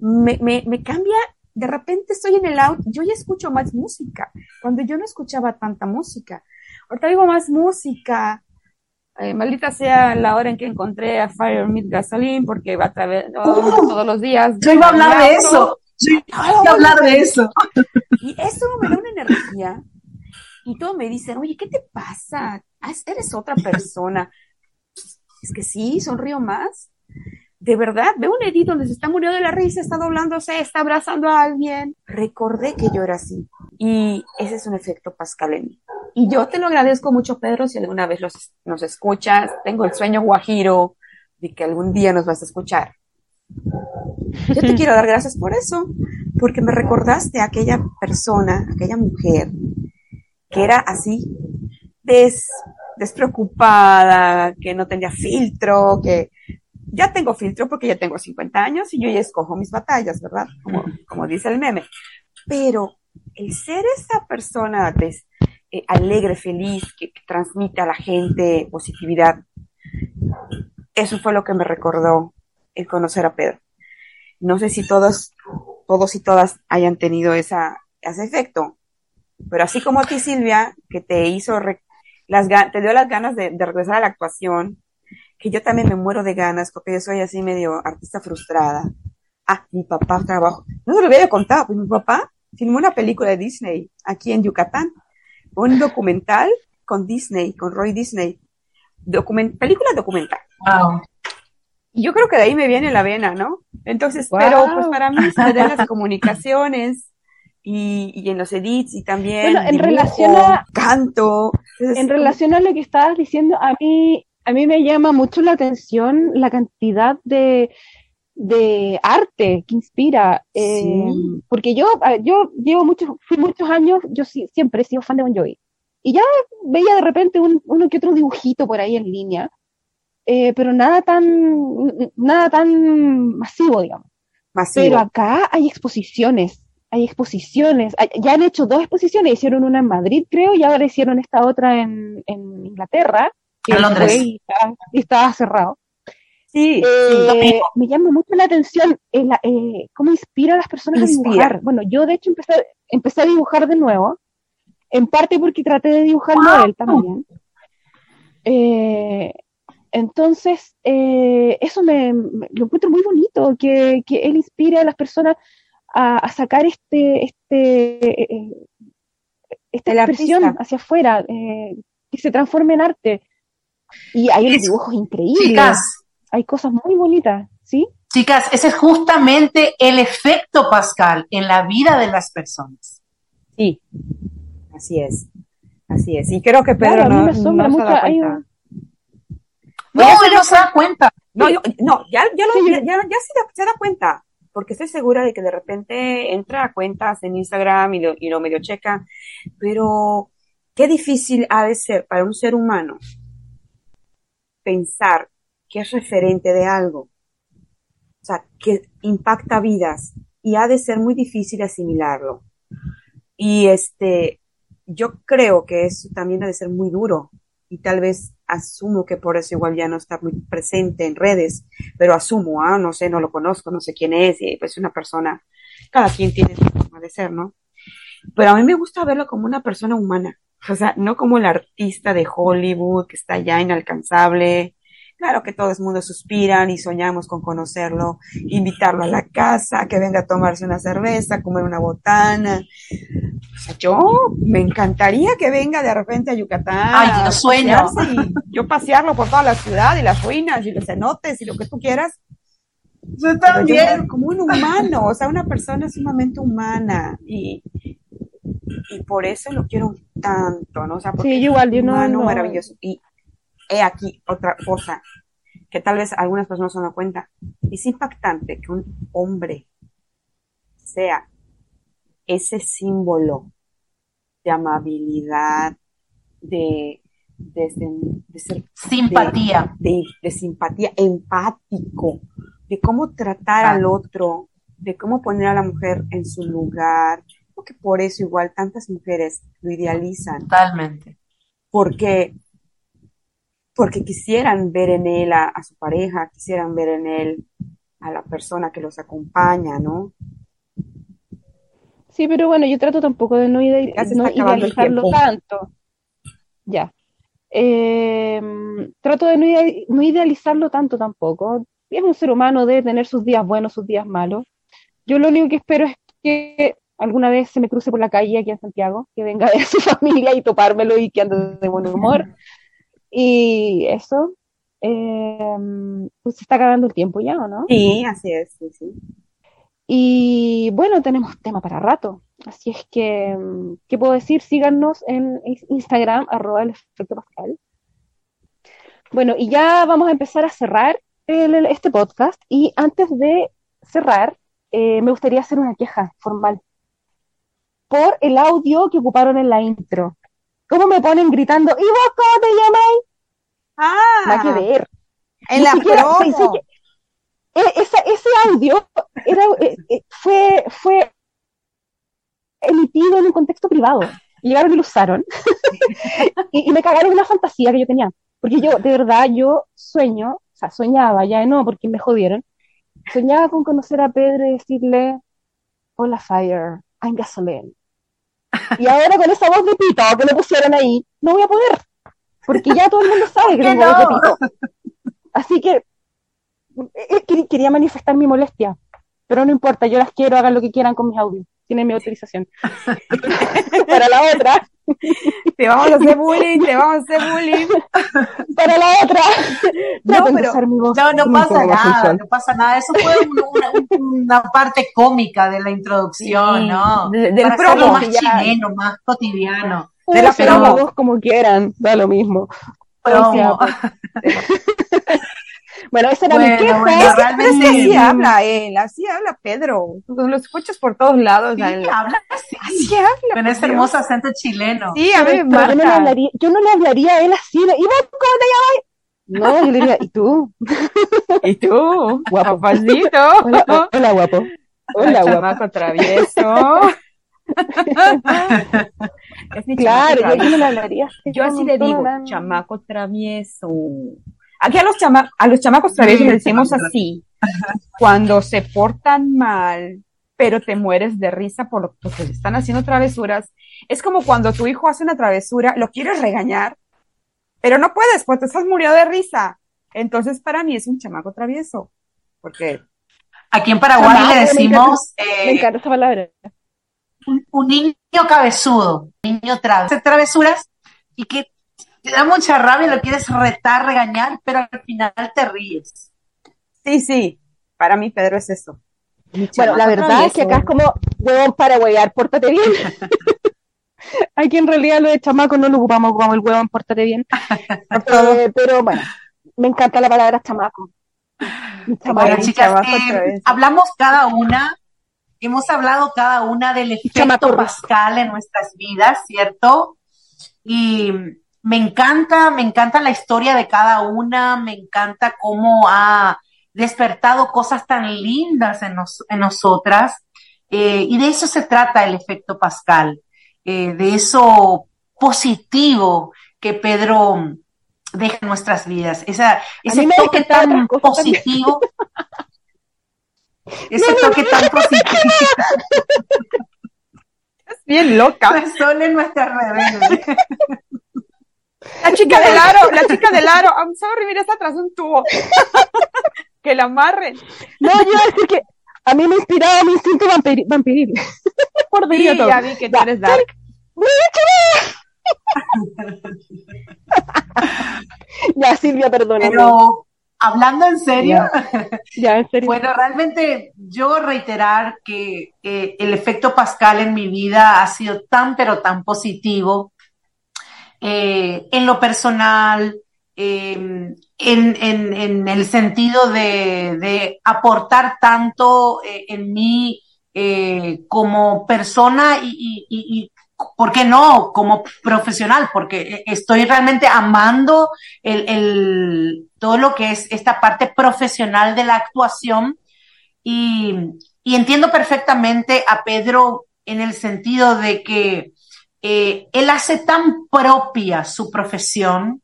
me, me, me cambia, de repente estoy en el auto, yo ya escucho más música, cuando yo no escuchaba tanta música. Ahorita digo más música, eh, maldita sea la hora en que encontré a Fire Meat Gasoline, porque va a través oh, todos los días. Yo iba a hablar de eso. Yo iba a hablar de eso. Y eso me da una energía. Y todos me dicen, oye, ¿qué te pasa? Eres otra persona. Es que sí, sonrío más. De verdad, veo un edit donde se está muriendo de la risa, está doblándose, está abrazando a alguien. Recordé que yo era así. Y ese es un efecto Pascal en mí. Y yo te lo agradezco mucho, Pedro, si alguna vez los, nos escuchas. Tengo el sueño guajiro de que algún día nos vas a escuchar. Yo te *laughs* quiero dar gracias por eso, porque me recordaste a aquella persona, aquella mujer, que era así, des, despreocupada, que no tenía filtro, que ya tengo filtro porque ya tengo 50 años y yo ya escojo mis batallas, ¿verdad? Como, como dice el meme. Pero el ser esa persona des, eh, alegre, feliz, que, que transmite a la gente positividad, eso fue lo que me recordó el conocer a Pedro. No sé si todos, todos y todas hayan tenido esa, ese efecto, pero así como a ti, Silvia, que te hizo, las, te dio las ganas de, de, regresar a la actuación, que yo también me muero de ganas, porque yo soy así medio artista frustrada. Ah, mi papá trabajó, no se lo había contado, pues mi papá filmó una película de Disney aquí en Yucatán, un documental con Disney, con Roy Disney, document, película documental. Wow. Y yo creo que de ahí me viene la vena, ¿no? Entonces, wow. pero pues para mí se de las comunicaciones y, y, en los edits y también bueno, en dibujo, relación a canto. Entonces, en relación a lo que estabas diciendo, a mí, a mí me llama mucho la atención la cantidad de, de arte que inspira. Eh, Sí. porque yo, yo llevo muchos, fui muchos años, yo sí, siempre he sido fan de Bon Jovi. Y ya veía de repente un, uno que otro dibujito por ahí en línea. Eh, pero nada tan, nada tan masivo, digamos. Masivo. Pero acá hay exposiciones, hay exposiciones, hay, ya han hecho dos exposiciones, hicieron una en Madrid, creo, y ahora hicieron esta otra en, en Inglaterra, que en Londres. Y estaba, y estaba, cerrado. Sí, eh, me llama mucho la atención eh, la, eh, cómo inspira a las personas inspira. a dibujar. Bueno, yo de hecho empecé, empecé a dibujar de nuevo, en parte porque traté de dibujarlo wow. él también. Eh, entonces, eso me, me, lo encuentro muy bonito, que, que él inspire a las personas a, a sacar este, este, esta expresión artista. hacia afuera, que se transforme en arte. Y hay unos dibujos increíbles, Chicas. hay cosas muy bonitas, ¿sí? Chicas, ese es justamente el efecto Pascal en la vida de las personas. Sí, así es, así es. Y creo que Pedro claro, no, no se da cuenta. un- No, él no se da cuenta. No, yo- no, ya, ya, lo- Sí, ya, ya- ya se, da, se da cuenta, porque estoy segura de que de repente entra a cuentas en Instagram y lo, y lo medio checa, pero qué difícil ha de ser para un ser humano pensar que es referente de algo, o sea, que impacta vidas y ha de ser muy difícil asimilarlo. Y este, yo creo que eso también ha de ser muy duro y tal vez asumo que por eso igual ya no está muy presente en redes, pero asumo, ah, no sé, no lo conozco, no sé quién es, y pues una persona cada quien tiene su forma de ser, ¿no? Pero a mí me gusta verlo como una persona humana, o sea, no como el artista de Hollywood que está ya inalcanzable. Claro que todo el mundo suspiran y soñamos con conocerlo, invitarlo a la casa, que venga a tomarse una cerveza, comer una botana. O sea, yo me encantaría que venga de repente a Yucatán. Ay, yo sueño. y yo pasearlo por toda la ciudad y las ruinas y los cenotes y lo que tú quieras. Yo veo como un humano, o sea, una persona sumamente humana y, y por eso lo quiero tanto, ¿no? O sea, porque Sí, igual, un yo no- maravilloso. Y he aquí otra cosa que tal vez algunas personas no se dan cuenta. Es impactante que un hombre sea ese símbolo de amabilidad, de, de, de- de ser Simpatía. de, de simpatía, empático, de cómo tratar Ah. al otro, de cómo poner a la mujer en su lugar. Creo que por eso igual tantas mujeres lo idealizan, Totalmente. porque, porque quisieran ver en él a, a su pareja, quisieran ver en él a la persona que los acompaña, ¿no? Sí, pero bueno, yo trato tampoco de no, ide- idealizarlo tanto. Ya. Eh, trato de no, ide- no idealizarlo tanto tampoco. Es un ser humano, debe tener sus días buenos, sus días malos. Yo lo único que espero es que alguna vez se me cruce por la calle aquí en Santiago, que venga de *laughs* su familia y topármelo y que ande de buen humor. Y eso, eh, pues se está acabando el tiempo ya, ¿o no? Sí, así es, sí, sí. Y bueno, tenemos tema para rato. Así es que, mm, ¿qué puedo decir? Síganos en Instagram, arroba el efecto Pascal. Bueno, y ya vamos a empezar a cerrar el- el- este podcast. Y antes de cerrar, eh, me gustaría hacer una queja formal por el audio que ocuparon en la intro. ¿Cómo me ponen gritando? ¿Y vos cómo te llamáis? Ah, Nada que ver. en Ni la siquiera- e- esa- ese audio era, eh, eh, fue, fue emitido en un contexto privado. Llegaron y lo usaron. *laughs* y, y me cagaron una fantasía que yo tenía. Porque yo, de verdad, yo sueño, o sea, soñaba, ya no, porque me jodieron. Soñaba con conocer a Pedro y decirle, hola Fire, I'm gasoline. Y ahora con esa voz de pito que le pusieron ahí, no voy a poder. Porque ya todo el mundo sabe que tengo voz de no? pito. Así que eh, quer- quería manifestar mi molestia, pero no importa, yo las quiero, hagan lo que quieran con mis audios, tienen mi autorización. *laughs* *laughs* para la otra, *laughs* Te vamos a hacer bullying, te vamos a hacer bullying. para la otra, No, pero- No, pasa nada, no pasa nada. Eso fue un- una, un- una parte cómica de la introducción, Sí, ¿no? de- del Para hacerlo promo, más ya. chileno, más cotidiano. De la promo. como quieran, da lo mismo. Promo. O sea, pues, *laughs* bueno, esa era mi Bueno, queja. bueno, Es que realmente así habla él, así habla Pedro. Lo escuchas por todos lados. Sí, él. habla así, Así habla. con ese hermoso acento chileno. Sí, a ver, Pero yo no le hablaría, yo no le hablaría a él así, de, ¿y vos cómo te llamas? No, yo le diría, ¿y tú? *laughs* ¿Y tú? Guapo. Papacito. Hola, hola guapo. Hola guapo. chamaco travieso. *laughs* Es mi Claro, yo, yo no le hablaría. Yo así le digo, chamaco travieso. Aquí a los, chama a los chamacos traviesos Sí, le decimos así, cuando se portan mal, pero te mueres de risa por lo porque están haciendo travesuras. Es como cuando tu hijo hace una travesura, lo quieres regañar, pero no puedes, porque te estás muriendo de risa. Entonces, para mí es un chamaco travieso, porque Aquí en Paraguay Chamaco, le me decimos Me eh, encanta esa palabra. un, un niño cabezudo, un niño tra hace travesuras y que te da mucha rabia, lo quieres retar, regañar, pero al final te ríes. sí, sí, para mí Pedro es eso. Mi Bueno, la verdad es que acá es como, huevón para huevear, pórtate bien. *laughs* Aquí en realidad lo de chamaco no lo ocupamos, ocupamos el huevón, pórtate bien. *laughs* Eh, pero bueno, me encanta la palabra chamaco. Chamaco. Bueno, chicas, chamaco eh, hablamos cada una, hemos hablado cada una del efecto. Pascal en nuestras vidas, ¿cierto? Y me encanta, me encanta la historia de cada una, me encanta cómo ha despertado cosas tan lindas en, nos- en nosotras. Eh, y de eso se trata el efecto Pascal, eh, de eso positivo que Pedro deja en nuestras vidas, esa, ese toque tan positivo. ese toque tan positivo. Es bien loca. La Sole nuestra rebelde. *laughs* La chica del aro, la chica del aro. I'm sorry, mira, está atrás de un tubo. *laughs* que la amarren. No, yo iba a decir que a mí me inspiraba mi instinto vampiri- vampiril. Por Sí, todo. ya vi que tú eres dark. *laughs* Ya, Silvia, perdóname. Pero hablando en serio, Ya, en serio. bueno, realmente yo reiterar que eh, el efecto Pascal en mi vida ha sido tan, pero tan positivo. Eh, en lo personal, eh, en, en- el sentido de, aportar tanto eh, en mí eh, como persona y, y- y- y, ¿por qué no? Como profesional, porque estoy realmente amando el, el- todo lo que es esta parte profesional de la actuación y, y entiendo perfectamente a Pedro en el sentido de que eh, él hace tan propia su profesión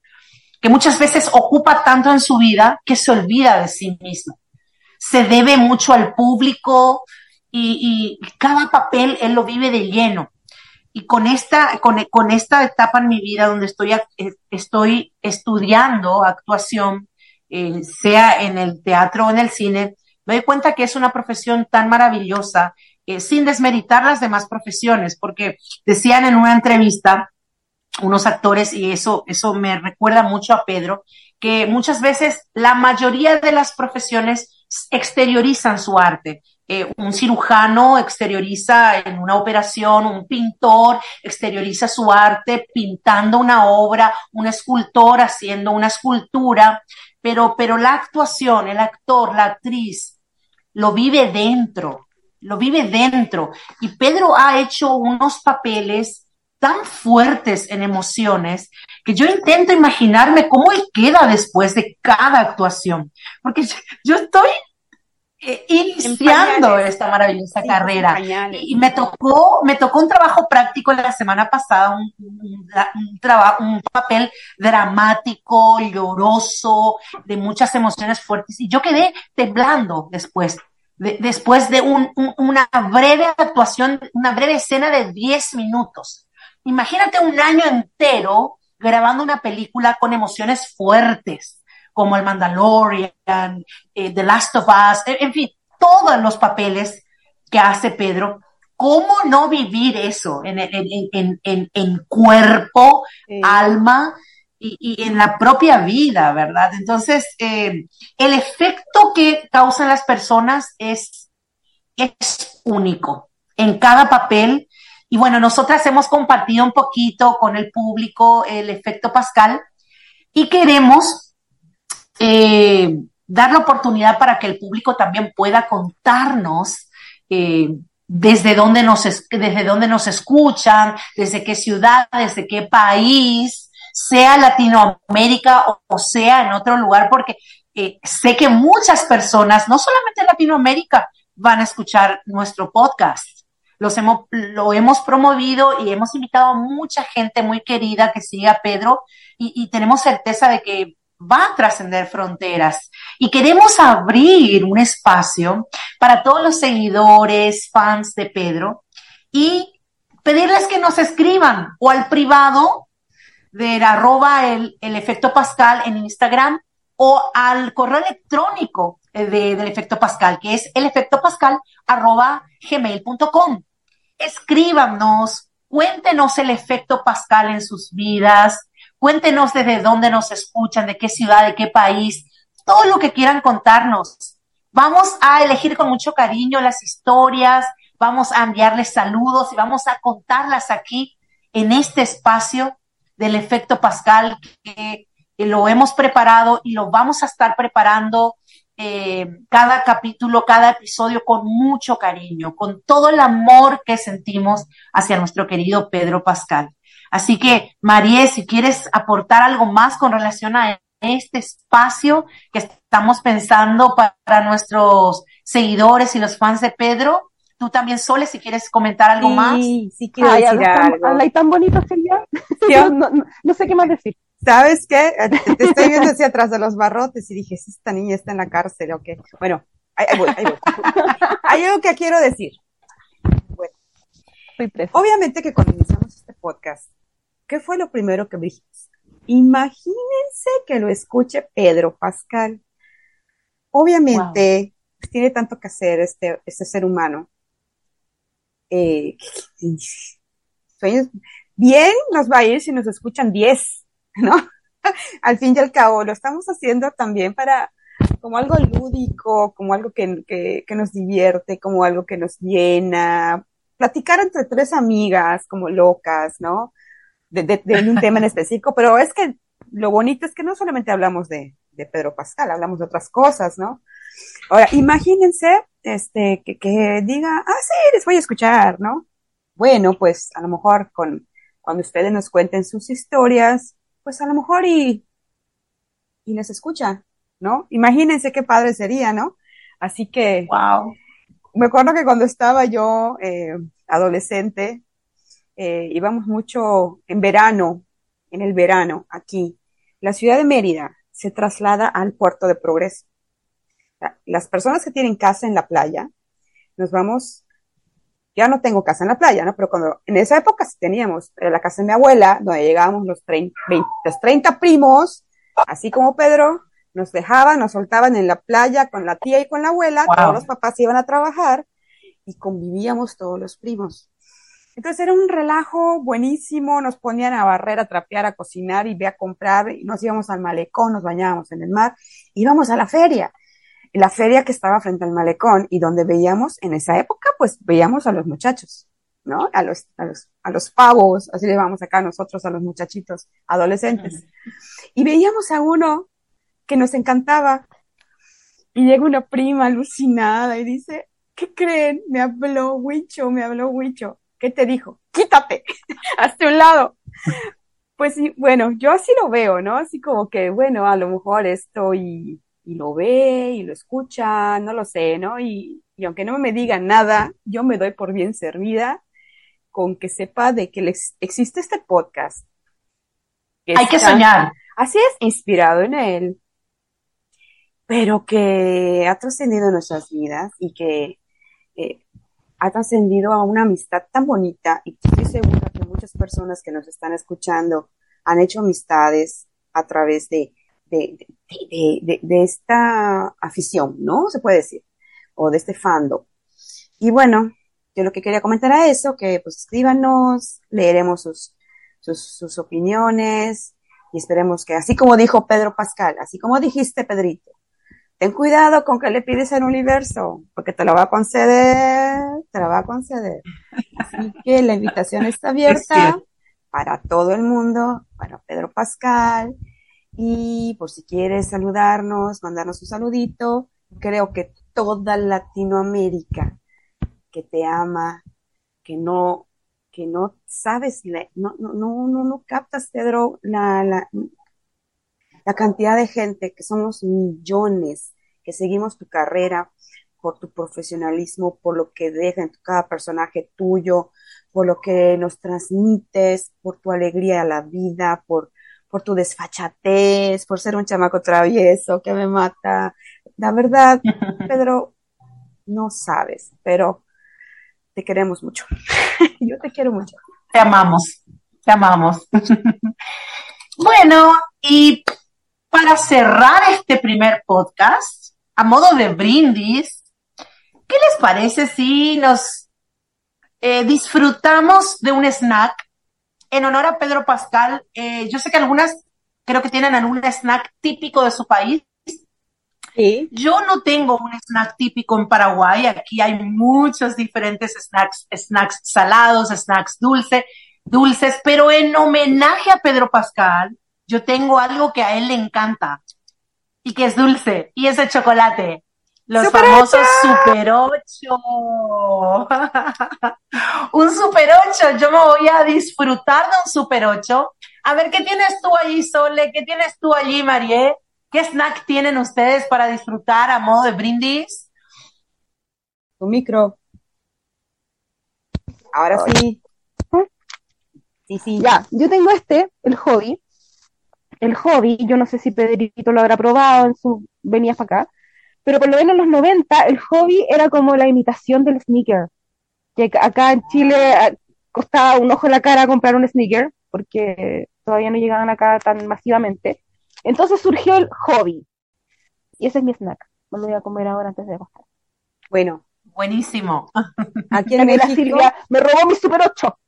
que muchas veces ocupa tanto en su vida que se olvida de sí mismo. Se debe mucho al público y, cada papel él lo vive de lleno. Y con esta, con, con esta etapa en mi vida donde estoy, eh, estoy estudiando actuación, eh, sea en el teatro o en el cine, me doy cuenta que es una profesión tan maravillosa, eh, sin desmeritar las demás profesiones, porque decían en una entrevista unos actores, y eso, eso me recuerda mucho a Pedro, que muchas veces la mayoría de las profesiones exteriorizan su arte. Eh, un cirujano exterioriza en una operación, un pintor exterioriza su arte pintando una obra, un escultor haciendo una escultura, pero, pero la actuación, el actor, la actriz, lo vive dentro, lo vive dentro. Y Pedro ha hecho unos papeles tan fuertes en emociones que yo intento imaginarme cómo él queda después de cada actuación, porque yo, yo estoy eh, iniciando pañales. esta maravillosa Sí, carrera. Y me tocó, me tocó un trabajo práctico la semana pasada, un, un, un trabajo, un papel dramático, lloroso, de muchas emociones fuertes. Y yo quedé temblando después, de- después de un- un- una breve actuación, una breve escena de 10 minutos. Imagínate un año entero grabando una película con emociones fuertes, como El Mandalorian, eh, The Last of Us, en, en fin, todos los papeles que hace Pedro. ¿Cómo no vivir eso en, en, en, en, en- en cuerpo, Sí. alma y, y en la propia vida, ¿verdad? Entonces, eh, el efecto que causan las personas es, es único en cada papel. Y bueno, nosotras hemos compartido un poquito con el público el efecto Pascal y queremos eh, dar la oportunidad para que el público también pueda contarnos eh, desde dónde nos es- desde dónde nos escuchan, desde qué ciudad, desde qué país, sea Latinoamérica o, sea en otro lugar, porque eh, sé que muchas personas, no solamente en Latinoamérica, van a escuchar nuestro podcast. Los hemos, lo hemos promovido y hemos invitado a mucha gente muy querida que siga a Pedro y tenemos certeza de que va a trascender fronteras. Y queremos abrir un espacio para todos los seguidores, fans de Pedro y pedirles que nos escriban o al privado de arroba el, el efecto Pascal en Instagram o al correo electrónico eh, de- del efecto Pascal, que es el efecto Pascal arroba gmail.com. Escríbanos, cuéntenos el efecto Pascal en sus vidas, cuéntenos desde dónde nos escuchan, de qué ciudad, de qué país, todo lo que quieran contarnos. Vamos a elegir con mucho cariño las historias, vamos a enviarles saludos y vamos a contarlas aquí en este espacio del efecto Pascal que, lo hemos preparado y lo vamos a estar preparando eh, cada capítulo, cada episodio con mucho cariño, con todo el amor que sentimos hacia nuestro querido Pedro Pascal. Así que, María, si quieres aportar algo más con relación a este espacio que estamos pensando para nuestros seguidores y los fans de Pedro, tú también, Sole, si quieres comentar algo más. Sí, sí quiero Ay, decir tan, algo. hablas tan bonito, Silvia. Yo- *laughs* No, no- no sé qué más decir. ¿Sabes qué? Te, estoy viendo hacia atrás de los barrotes y dije, si esta niña está en la cárcel o qué. Bueno, ahí, ahí voy, ahí voy. *laughs* Hay algo que quiero decir. Bueno, obviamente que cuando iniciamos este podcast, ¿qué fue lo primero que dijimos? Imagínense que lo escuche Pedro Pascal. Obviamente, pues, tiene tanto que hacer este, este ser humano. Eh, sueños- bien nos va a ir si nos escuchan 10, ¿no? *laughs* Al fin y al cabo, lo estamos haciendo también para, como algo lúdico, como algo que, que, que nos divierte, como algo que nos llena. Platicar entre tres amigas, como locas, ¿no? De, de, de un tema en *laughs* específico, pero es que lo bonito es que no solamente hablamos de, de Pedro Pascal, hablamos de otras cosas, ¿no? Ahora, imagínense, este, que, que diga, ah, sí, les voy a escuchar, ¿no? Bueno, pues a lo mejor con, cuando ustedes nos cuenten sus historias, pues a lo mejor y, y les escucha, ¿no? Imagínense qué padre sería, ¿no? Así que Wow. me acuerdo que cuando estaba yo eh, adolescente, eh, íbamos mucho en verano, en el verano, aquí. La ciudad de Mérida se traslada al puerto de Progreso. La- Las personas que tienen casa en la playa, nos vamos, ya no tengo casa en la playa, ¿no? Pero cuando, en esa época sí teníamos la casa de mi abuela, donde llegábamos los 30, 20 los 30 primos, así como Pedro, nos dejaban, nos soltaban en la playa con la tía y con la abuela, Wow. todos los papás iban a trabajar y convivíamos todos los primos. Entonces era un relajo buenísimo, nos ponían a barrer, a trapear, a cocinar y ve a comprar, y nos íbamos al malecón, nos bañábamos en el mar, íbamos a la feria, la feria que estaba frente al malecón y donde veíamos en esa época, pues veíamos a los muchachos, ¿no? A los, a los, a los pavos, así le llamamos acá nosotros a los muchachitos adolescentes. Y veíamos a uno que nos encantaba y llega una prima alucinada y dice, ¿qué creen? Me habló Huicho, me habló Huicho. ¿Qué te dijo? Quítate, *laughs* hasta un lado. Pues sí, bueno, yo así lo veo, ¿no? Así como que, bueno, a lo mejor esto y, lo ve y lo escucha, no lo sé, ¿no? Y, y aunque no me digan nada, yo me doy por bien servida con que sepa de que les- existe este podcast. Hay que soñar. Así es, inspirado en él, pero que ha trascendido nuestras vidas y que eh, ha trascendido a una amistad tan bonita y estoy segura que muchas personas que nos están escuchando han hecho amistades a través de, de, de, de- de- esta afición, ¿no? Se puede decir, o de este fandom. Y bueno, yo lo que quería comentar a eso, que pues escríbanos, leeremos sus, sus, sus opiniones y esperemos que, así como dijo Pedro Pascal, así como dijiste, Pedrito, ten cuidado con que le pides al universo, porque te lo va a conceder, te lo va a conceder. Así que la invitación está Es abierta para todo el mundo, para Pedro Pascal, y por si quieres saludarnos, mandarnos un saludito, creo que toda Latinoamérica que te ama, que no, que no sabes, no, no, no, no captas, Pedro, la, la, la cantidad de gente, que somos millones, que seguimos tu carrera por tu profesionalismo, por lo que deja en cada personaje tuyo, por lo que nos transmites, por tu alegría a la vida, por, por tu desfachatez, por ser un chamaco travieso que me mata. La verdad, *laughs* Pedro, no sabes, pero te queremos mucho. *laughs* Yo te quiero mucho. Te amamos, te amamos. *laughs* Bueno, y para cerrar este primer podcast, a modo de brindis, ¿qué les parece si nos eh, disfrutamos de un snack en honor a Pedro Pascal? Eh, yo sé que algunas creo que tienen algún snack típico de su país. Sí. Yo no tengo un snack típico en Paraguay. Aquí hay muchos diferentes snacks, snacks salados, snacks dulces, dulces, pero en homenaje a Pedro Pascal, yo tengo algo que a él le encanta y que es dulce y es el chocolate. Los ¡Super famosos Super 8. *laughs* un Super 8. Yo me voy a disfrutar de un Super 8. A ver, ¿qué tienes tú allí, Sole? ¿Qué tienes tú allí, Marie? ¿Qué snack tienen ustedes para disfrutar a modo de brindis? Tu micro. Ahora sí. Sí, sí. Ya, yo tengo este, el hobby. El hobby, yo no sé si Pedrito lo habrá probado en sus venidas para acá, pero por lo menos en los 90 el hobby era como la imitación del sneaker. Que acá en Chile ah, costaba un ojo en la cara comprar un sneaker, porque todavía no llegaban acá tan masivamente. Entonces surgió el hobby. Y ese es mi snack. Me lo voy a comer ahora antes de acostar. Bueno, Buenísimo. *laughs* aquí en México, Silvia me robó mi Super 8.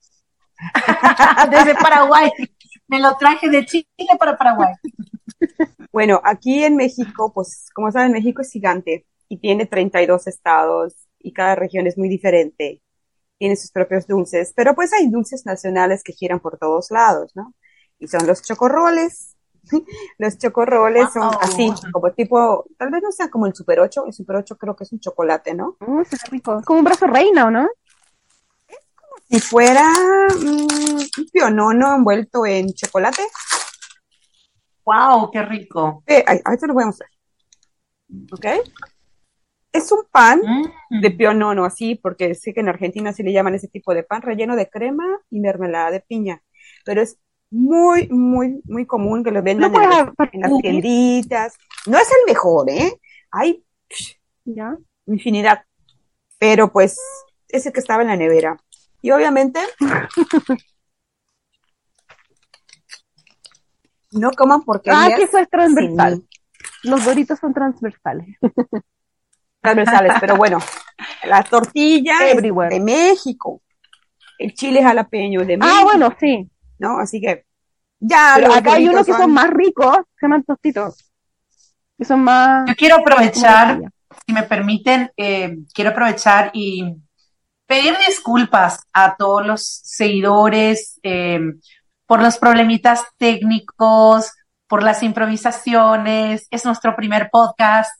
*laughs* Desde Paraguay. Me lo traje de Chile para Paraguay. *laughs* bueno, aquí en México, pues como saben, México es gigante y tiene 32 estados y cada región es muy diferente. Tiene sus propios dulces, pero pues hay dulces nacionales que giran por todos lados, ¿no? Y son los chocorroles. *laughs* Los chocorroles son así, como tipo, tal vez no sea como el Super 8, el Super 8 creo que es un chocolate, ¿no? Mm, rico. Es como un brazo reina, ¿o no? Si fuera mm, un pionono envuelto en chocolate, Wow, qué rico. eh, ay, ahorita lo voy a mostrar. ¿Ok? Es un pan Mm. de pionono, así, porque sé que en Argentina sí le llaman ese tipo de pan relleno de crema y mermelada de piña, pero es muy, muy, muy común que lo vendan No en, las- en las tienditas. No es el mejor, ¿eh? Hay Ya. infinidad, pero pues ese que estaba en la nevera. Y obviamente *laughs* no coman Ah, porquerías que eso es transversal. Los doritos son transversales. *laughs* transversales, pero bueno, la tortilla es de México, el chile jalapeño es de Ah, bueno, sí. ¿no? Así que ya Pero acá hay unos que son más ricos, se llaman tostitos. Que son más. Yo quiero aprovechar si me permiten, eh, quiero aprovechar y pedir disculpas a todos los seguidores eh, por los problemitas técnicos, por las improvisaciones. Es nuestro primer podcast.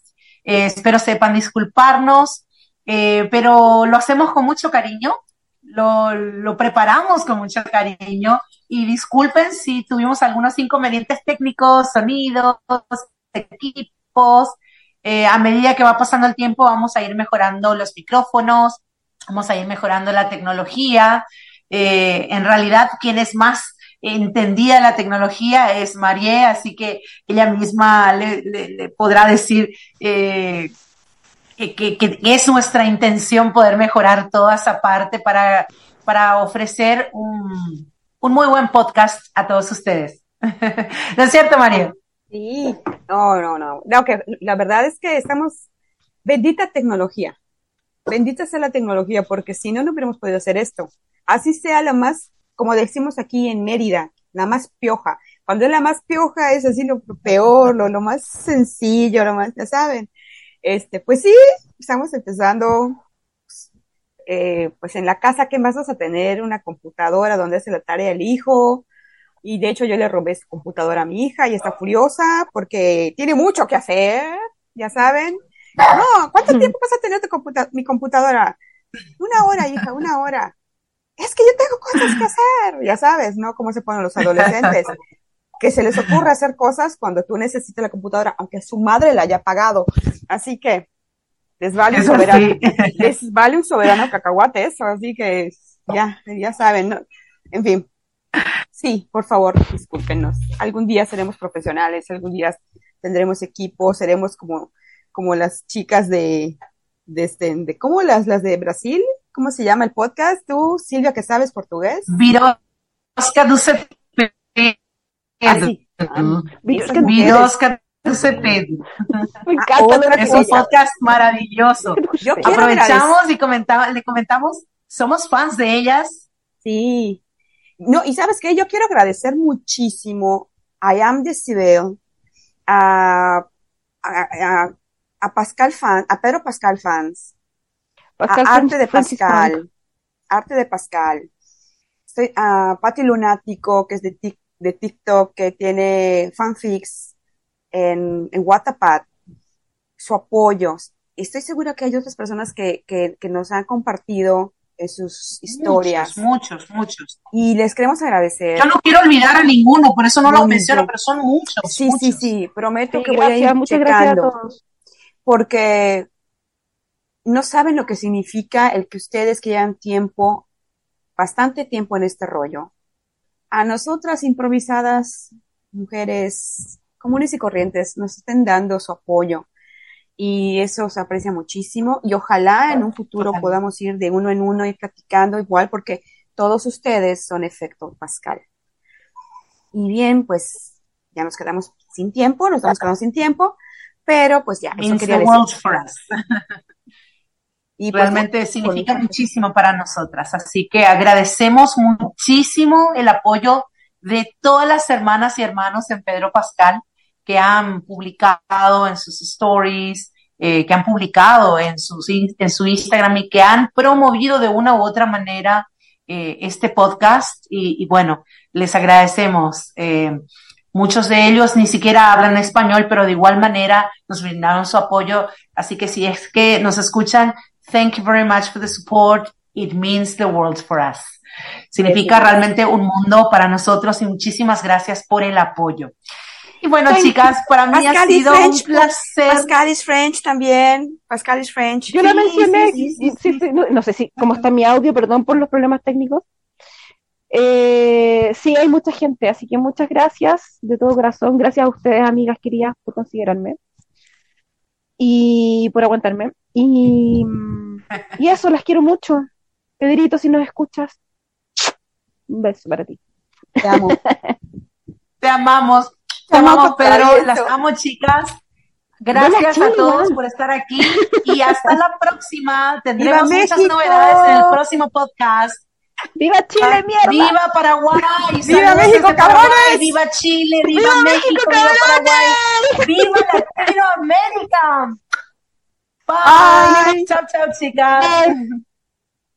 Eh, espero sepan disculparnos, eh, pero lo hacemos con mucho cariño. Lo, preparamos con mucho cariño y disculpen si tuvimos algunos inconvenientes técnicos, sonidos, equipos. Eh, a medida que va pasando el tiempo vamos a ir mejorando los micrófonos, vamos a ir mejorando la tecnología. En realidad, quien es más entendida la tecnología es Marie, así que ella misma le, podrá decir eh, que, es nuestra intención poder mejorar toda esa parte para, para ofrecer un, un muy buen podcast a todos ustedes. *laughs* ¿No es cierto, María? Sí, no, no, no. La verdad es que estamos, bendita tecnología, bendita sea la tecnología, porque si no, no hubiéramos podido hacer esto. Así sea la más, como decimos aquí en Mérida, la más pioja. Cuando es la más pioja es así lo peor, lo, lo más sencillo, lo más, ya saben. Este, pues sí, estamos empezando, eh, pues en la casa, ¿qué más vas a tener? Una computadora donde hace la tarea el hijo, y de hecho yo le robé su computadora a mi hija y está furiosa porque tiene mucho que hacer, ya saben. No, ¿cuánto tiempo vas a tener tu computa- mi computadora? Una hora, hija, una hora. Es que yo tengo cosas que hacer, ya sabes, ¿no? Cómo se ponen los adolescentes. *laughs* Que se les ocurre hacer cosas cuando tú necesitas la computadora, aunque su madre la haya pagado. Así que les vale *laughs* un soberano, sí. les vale un soberano cacahuate eso, así que ya, ya saben, ¿no? En fin. Sí, por favor, discúlpenos. Algún día seremos profesionales, algún día tendremos equipo, seremos como, como las chicas de, de este, de, ¿cómo las, las de Brasil? ¿Cómo se llama el podcast? Tú, Silvia, que sabes portugués. Virosca do Cepeda. Ah, sí. Ah, do. *laughs* Me Ah, encanta lo Es un podcast maravilloso. Yo. Aprovechamos y comentaba, le comentamos, somos fans de ellas. Sí. No, y sabes qué, yo quiero agradecer muchísimo a Am Decibel, a, a, a, a Pascal Fan, a Pedro Pascal Fans, Pascal a Arte de. Pascal, Arte de Pascal, estoy a Patti Lunático, que es de, Tik- de TikTok, que tiene fanfics en, en Wattpad, su apoyo. Estoy segura que hay otras personas que, que, que nos han compartido en sus historias Muchos, muchos, muchos. y les queremos agradecer. Yo no quiero olvidar a ninguno, por eso no No, los ni menciono, pero son muchos. Sí, sí, muchos. sí, prometo Sí, que voy a ir muchas gracias a checando, todos. porque no saben lo que significa el que ustedes que llevan tiempo, bastante tiempo en este rollo. A nosotras improvisadas, mujeres comunes y corrientes, nos estén dando su apoyo. y eso se aprecia muchísimo y ojalá en un futuro podamos ir de uno en uno y platicando igual porque todos ustedes son efecto Pascal. Y bien, pues ya nos quedamos sin tiempo, nos estamos quedando sin tiempo, pero pues ya, eso Means quería the decir. *laughs* Y pues, Realmente significa muchísimo para nosotras. Así que agradecemos muchísimo el apoyo de todas las hermanas y hermanos en Pedro Pascal que han publicado en sus stories, eh, que han publicado en, sus, en su Instagram y que han promovido de una u otra manera eh, este podcast. Y, y bueno, les agradecemos. Eh, muchos de ellos ni siquiera hablan español, pero de igual manera nos brindaron su apoyo. Así que si es que nos escuchan, thank you very much for the support. It means the world for us. Significa realmente un mundo para nosotros y muchísimas gracias por el apoyo. Y bueno, Thank chicas, para mí ha Pascal is sido un French, placer. Pascal is French también. Pascal is French. Yo la Sí, mencioné, sí, sí, sí, sí, sí. sí, no, no sé si cómo está mi audio, perdón por los problemas técnicos. Eh, sí, hay mucha gente, así que muchas gracias de todo corazón. Gracias a ustedes, amigas queridas, por considerarme y por aguantarme. Y, y eso, las quiero mucho. Pedrito, si nos escuchas, un beso para ti. Te amo. *laughs* Te amamos. Te Te amo amamos, Pedro. Las amo, chicas. Gracias Chile, a todos por estar aquí y hasta la próxima. *laughs* Tendremos ¡Viva muchas novedades en el próximo podcast. ¡Viva Chile, Ah, mierda! ¡Viva Paraguay! ¡Viva México, cabrones! ¡Viva Chile! ¡Viva, México! ¡Viva Paraguay! ¡Viva Latinoamérica! *laughs* Bye. Bye. Chao, chao, chicas. Bye.